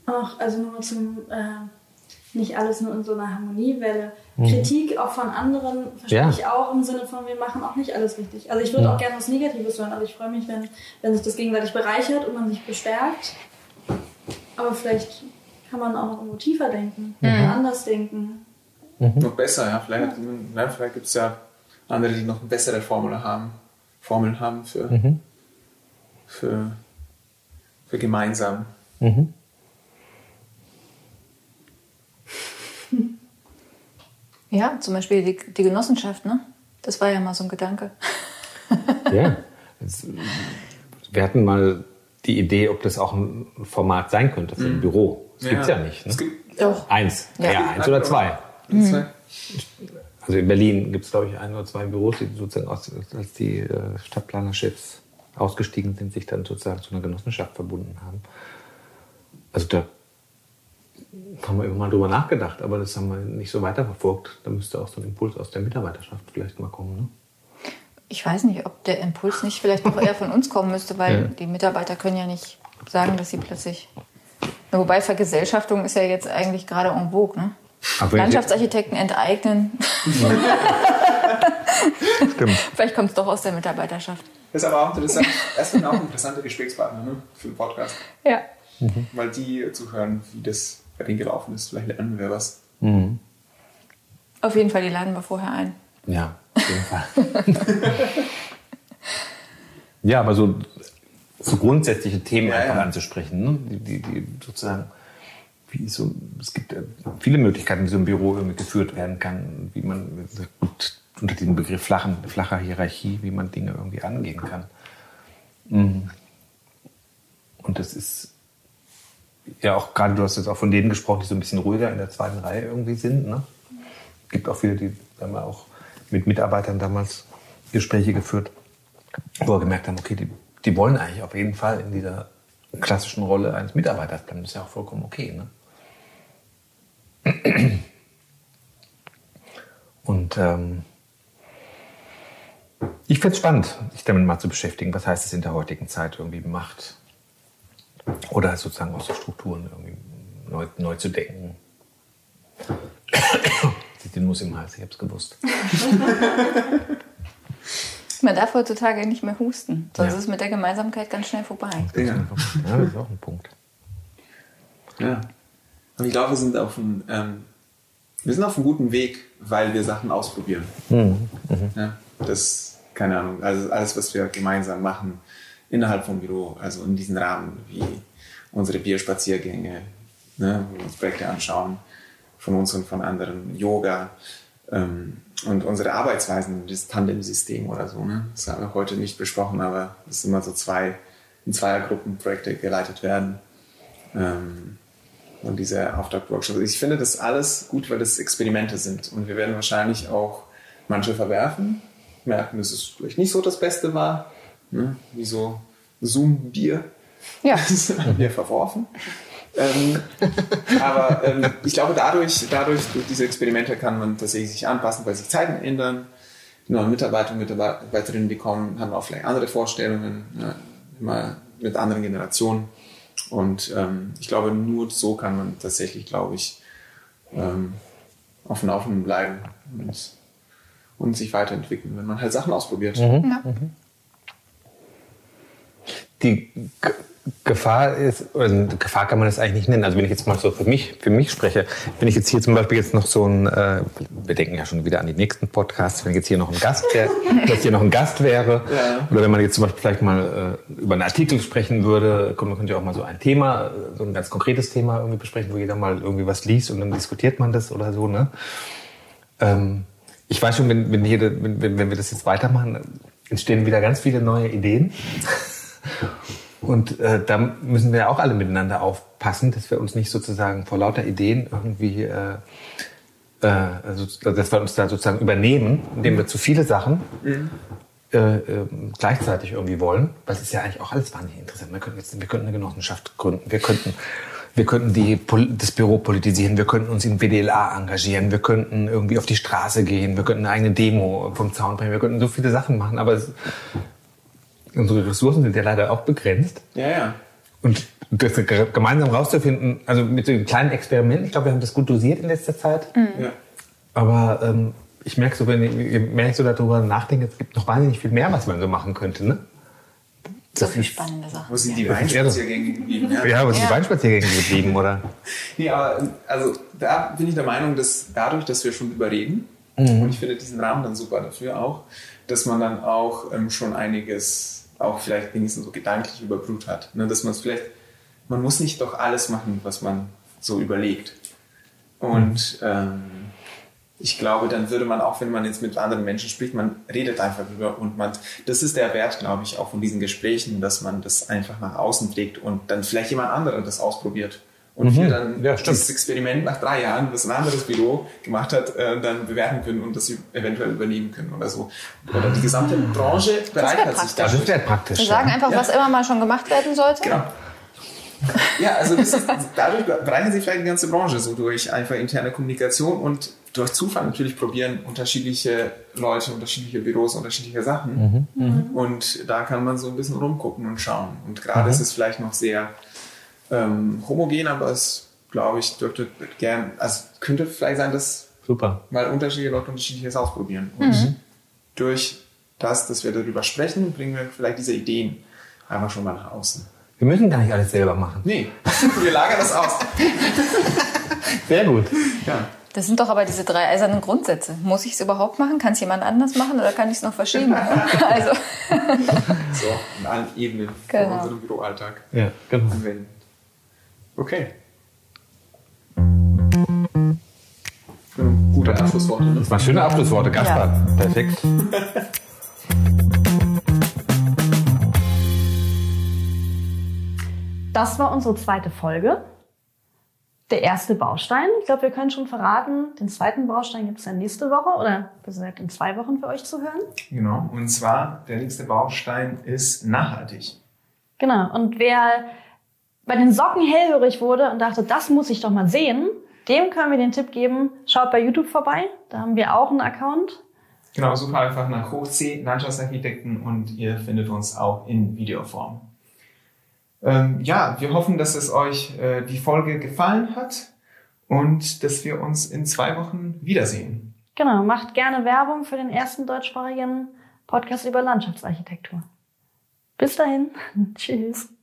Ja. Auch, also nur zum, äh, nicht alles nur in so einer Harmoniewelle. Mhm. Kritik auch von anderen verstehe ja. ich auch im Sinne von, wir machen auch nicht alles richtig. Also ich würde ja. auch gerne was Negatives hören, also ich freue mich, wenn, wenn sich das gegenseitig bereichert und man sich bestärkt. Aber vielleicht kann man auch noch irgendwo tiefer denken, mhm. anders denken. Mhm. Noch besser, ja. Vielleicht, ja. vielleicht gibt es ja andere, die noch bessere Formel haben, Formeln haben für, mhm. für, für gemeinsam. Mhm. Ja, zum Beispiel die, die Genossenschaft, ne? Das war ja mal so ein Gedanke. ja. Wir hatten mal die Idee, ob das auch ein Format sein könnte für ein mhm. Büro. Das ja. gibt es ja nicht. Ne? gibt, Doch. Eins. Ja, ja eins oder zwei. Mhm. Also in Berlin gibt es, glaube ich, ein oder zwei Büros, die sozusagen aus, als die äh, Stadtplanerchefs ausgestiegen sind, sich dann sozusagen zu einer Genossenschaft verbunden haben. Also da haben wir immer mal drüber nachgedacht, aber das haben wir nicht so weiterverfolgt. Da müsste auch so ein Impuls aus der Mitarbeiterschaft vielleicht mal kommen. Ne? Ich weiß nicht, ob der Impuls nicht vielleicht noch eher von uns kommen müsste, weil ja. die Mitarbeiter können ja nicht sagen, dass sie plötzlich. Wobei Vergesellschaftung ist ja jetzt eigentlich gerade en vogue, ne? Aber Landschaftsarchitekten enteignen. Stimmt. Vielleicht kommt es doch aus der Mitarbeiterschaft. Das ist aber auch interessant. Das sind auch interessante Gesprächspartner ne? für den Podcast. Ja. Mhm. Mal die zu hören, wie das bei denen gelaufen ist. Vielleicht lernen wir was. Mhm. Auf jeden Fall, die laden wir vorher ein. Ja, auf jeden Fall. ja, aber so, so grundsätzliche Themen ja, einfach ja. anzusprechen, ne? die, die, die sozusagen wie so, es gibt viele Möglichkeiten, wie so ein Büro geführt werden kann, wie man gut unter diesem Begriff flachen, flacher Hierarchie, wie man Dinge irgendwie angehen kann. Mhm. Und das ist ja auch gerade, du hast jetzt auch von denen gesprochen, die so ein bisschen ruhiger in der zweiten Reihe irgendwie sind. Ne? Gibt auch viele, die haben wir auch mit Mitarbeitern damals Gespräche geführt, wo wir gemerkt haben, okay, die, die wollen eigentlich auf jeden Fall in dieser klassischen Rolle eines Mitarbeiters bleiben. Das ist ja auch vollkommen okay. Ne? Und ähm, ich finde es spannend, sich damit mal zu beschäftigen. Was heißt es in der heutigen Zeit irgendwie Macht oder sozusagen auch so Strukturen irgendwie neu, neu zu denken. Sieht die Nuss im Hals, ich habe es gewusst. Man darf heutzutage nicht mehr husten, sonst ja. ist mit der Gemeinsamkeit ganz schnell vorbei. Ja. ja, das ist auch ein Punkt. Ja. Und ich glaube, wir sind auf einem, ähm, wir sind auf einem guten Weg, weil wir Sachen ausprobieren. Mhm. Mhm. Ja, das, keine Ahnung, also alles, was wir gemeinsam machen innerhalb vom Büro, also in diesen Rahmen wie unsere Bierspaziergänge, ne, wo wir uns Projekte anschauen, von uns und von anderen, Yoga ähm, und unsere Arbeitsweisen, das Tandem-System oder so. Ne? Das haben wir heute nicht besprochen, aber es sind immer so zwei, in Zweiergruppen Projekte geleitet werden. Ähm, und diese Auftaktworkshops. Ich finde das alles gut, weil das Experimente sind. Und wir werden wahrscheinlich auch manche verwerfen, merken, dass es vielleicht nicht so das Beste war. Ne? Wie so Zoom-Bier. Ja. Das haben wir verworfen. ähm, aber ähm, ich glaube, dadurch, dadurch, durch diese Experimente kann man tatsächlich sich anpassen, weil sich Zeiten ändern. Die neuen Mitarbeiter und Mitarbeiterinnen, die kommen, haben auch vielleicht andere Vorstellungen, ja, immer mit anderen Generationen. Und ähm, ich glaube, nur so kann man tatsächlich, glaube ich, ähm, auf dem Laufenden bleiben und, und, sich weiterentwickeln, wenn man halt Sachen ausprobiert. Mhm. Ja. Mhm. Die Gefahr ist, oder Gefahr kann man das eigentlich nicht nennen. Also wenn ich jetzt mal so für mich, für mich spreche, wenn ich jetzt hier zum Beispiel jetzt noch so ein, äh, wir denken ja schon wieder an die nächsten Podcasts, wenn jetzt hier noch ein Gast wäre, dass hier noch ein Gast wäre, ja. oder wenn man jetzt zum Beispiel vielleicht mal äh, über einen Artikel sprechen würde, man könnte ja auch mal so ein Thema, so ein ganz konkretes Thema irgendwie besprechen, wo jeder mal irgendwie was liest und dann diskutiert man das oder so, ne? Ähm, ich weiß schon, wenn, wenn, jede, wenn, wenn wir das jetzt weitermachen, entstehen wieder ganz viele neue Ideen. Und äh, da müssen wir auch alle miteinander aufpassen, dass wir uns nicht sozusagen vor lauter Ideen irgendwie, äh, äh, also, dass wir uns da sozusagen übernehmen, indem wir zu viele Sachen mhm. äh, äh, gleichzeitig irgendwie wollen. Das ist ja eigentlich auch alles wahnsinnig interessant. Wir könnten, jetzt, wir könnten eine Genossenschaft gründen, wir könnten, wir könnten die, das Büro politisieren, wir könnten uns in BDLA engagieren, wir könnten irgendwie auf die Straße gehen, wir könnten eine eigene Demo vom Zaun bringen, wir könnten so viele Sachen machen, aber es, unsere Ressourcen sind ja leider auch begrenzt. Ja, ja. Und das gemeinsam rauszufinden, also mit dem kleinen Experiment, ich glaube, wir haben das gut dosiert in letzter Zeit. Mhm. Ja. Aber ähm, ich merke so, wenn ich, je mehr ich so darüber nachdenke, es gibt noch wahnsinnig viel mehr, was man so machen könnte. Ne? So viel spannende Sachen. Wo sind die Weinspaziergänge geblieben? Ja, ja wo sind ja. die Weinspaziergänge geblieben, oder? nee, aber also da bin ich der Meinung, dass dadurch, dass wir schon überreden, mhm. und ich finde diesen Rahmen dann super dafür auch, dass man dann auch ähm, schon einiges auch vielleicht wenigstens so gedanklich überbrüht hat. Ne? Dass man es vielleicht, man muss nicht doch alles machen, was man so überlegt. Und mhm. ähm, ich glaube, dann würde man auch, wenn man jetzt mit anderen Menschen spricht, man redet einfach drüber und man, das ist der Wert, glaube ich, auch von diesen Gesprächen, dass man das einfach nach außen trägt und dann vielleicht jemand anderer das ausprobiert und mhm. wir dann ja, dieses Experiment nach drei Jahren, was ein anderes Büro gemacht hat, äh, dann bewerten können und das eventuell übernehmen können oder so. Oder die gesamte Branche bereichert sich dadurch. Das wäre praktisch. Wir sagen einfach, ja. was immer mal schon gemacht werden sollte. Genau. Ja, also ist, dadurch bereichert sich vielleicht die ganze Branche so durch einfach interne Kommunikation und durch Zufall natürlich probieren unterschiedliche Leute, unterschiedliche Büros, unterschiedliche Sachen. Mhm. Mhm. Und da kann man so ein bisschen rumgucken und schauen. Und gerade mhm. ist es vielleicht noch sehr ähm, homogen, aber es, glaube ich, dürfte gern, also könnte vielleicht sein, dass Super. mal unterschiedliche Leute unterschiedliches ausprobieren. Und mhm. durch das, dass wir darüber sprechen, bringen wir vielleicht diese Ideen einfach schon mal nach außen. Wir müssen gar nicht alles selber machen. Nee, wir lagern das aus. Sehr gut. Ja. Das sind doch aber diese drei eisernen Grundsätze. Muss ich es überhaupt machen? Kann es jemand anders machen oder kann ich es noch verschieben? also. so, in allen Ebenen genau. von unserem Büroalltag ja, genau. anwenden. Okay. Gute Abschlussworte. Ne? Das waren schöne Abschlussworte, Gaspar. Ja. Perfekt. Das war unsere zweite Folge. Der erste Baustein. Ich glaube, wir können schon verraten, den zweiten Baustein gibt es dann nächste Woche oder gesagt in zwei Wochen für euch zu hören. Genau. Und zwar, der nächste Baustein ist nachhaltig. Genau. Und wer bei den Socken hellhörig wurde und dachte, das muss ich doch mal sehen, dem können wir den Tipp geben, schaut bei YouTube vorbei. Da haben wir auch einen Account. Genau, sucht einfach nach Hochsee Landschaftsarchitekten und ihr findet uns auch in Videoform. Ähm, ja, wir hoffen, dass es euch äh, die Folge gefallen hat und dass wir uns in zwei Wochen wiedersehen. Genau, macht gerne Werbung für den ersten deutschsprachigen Podcast über Landschaftsarchitektur. Bis dahin, tschüss.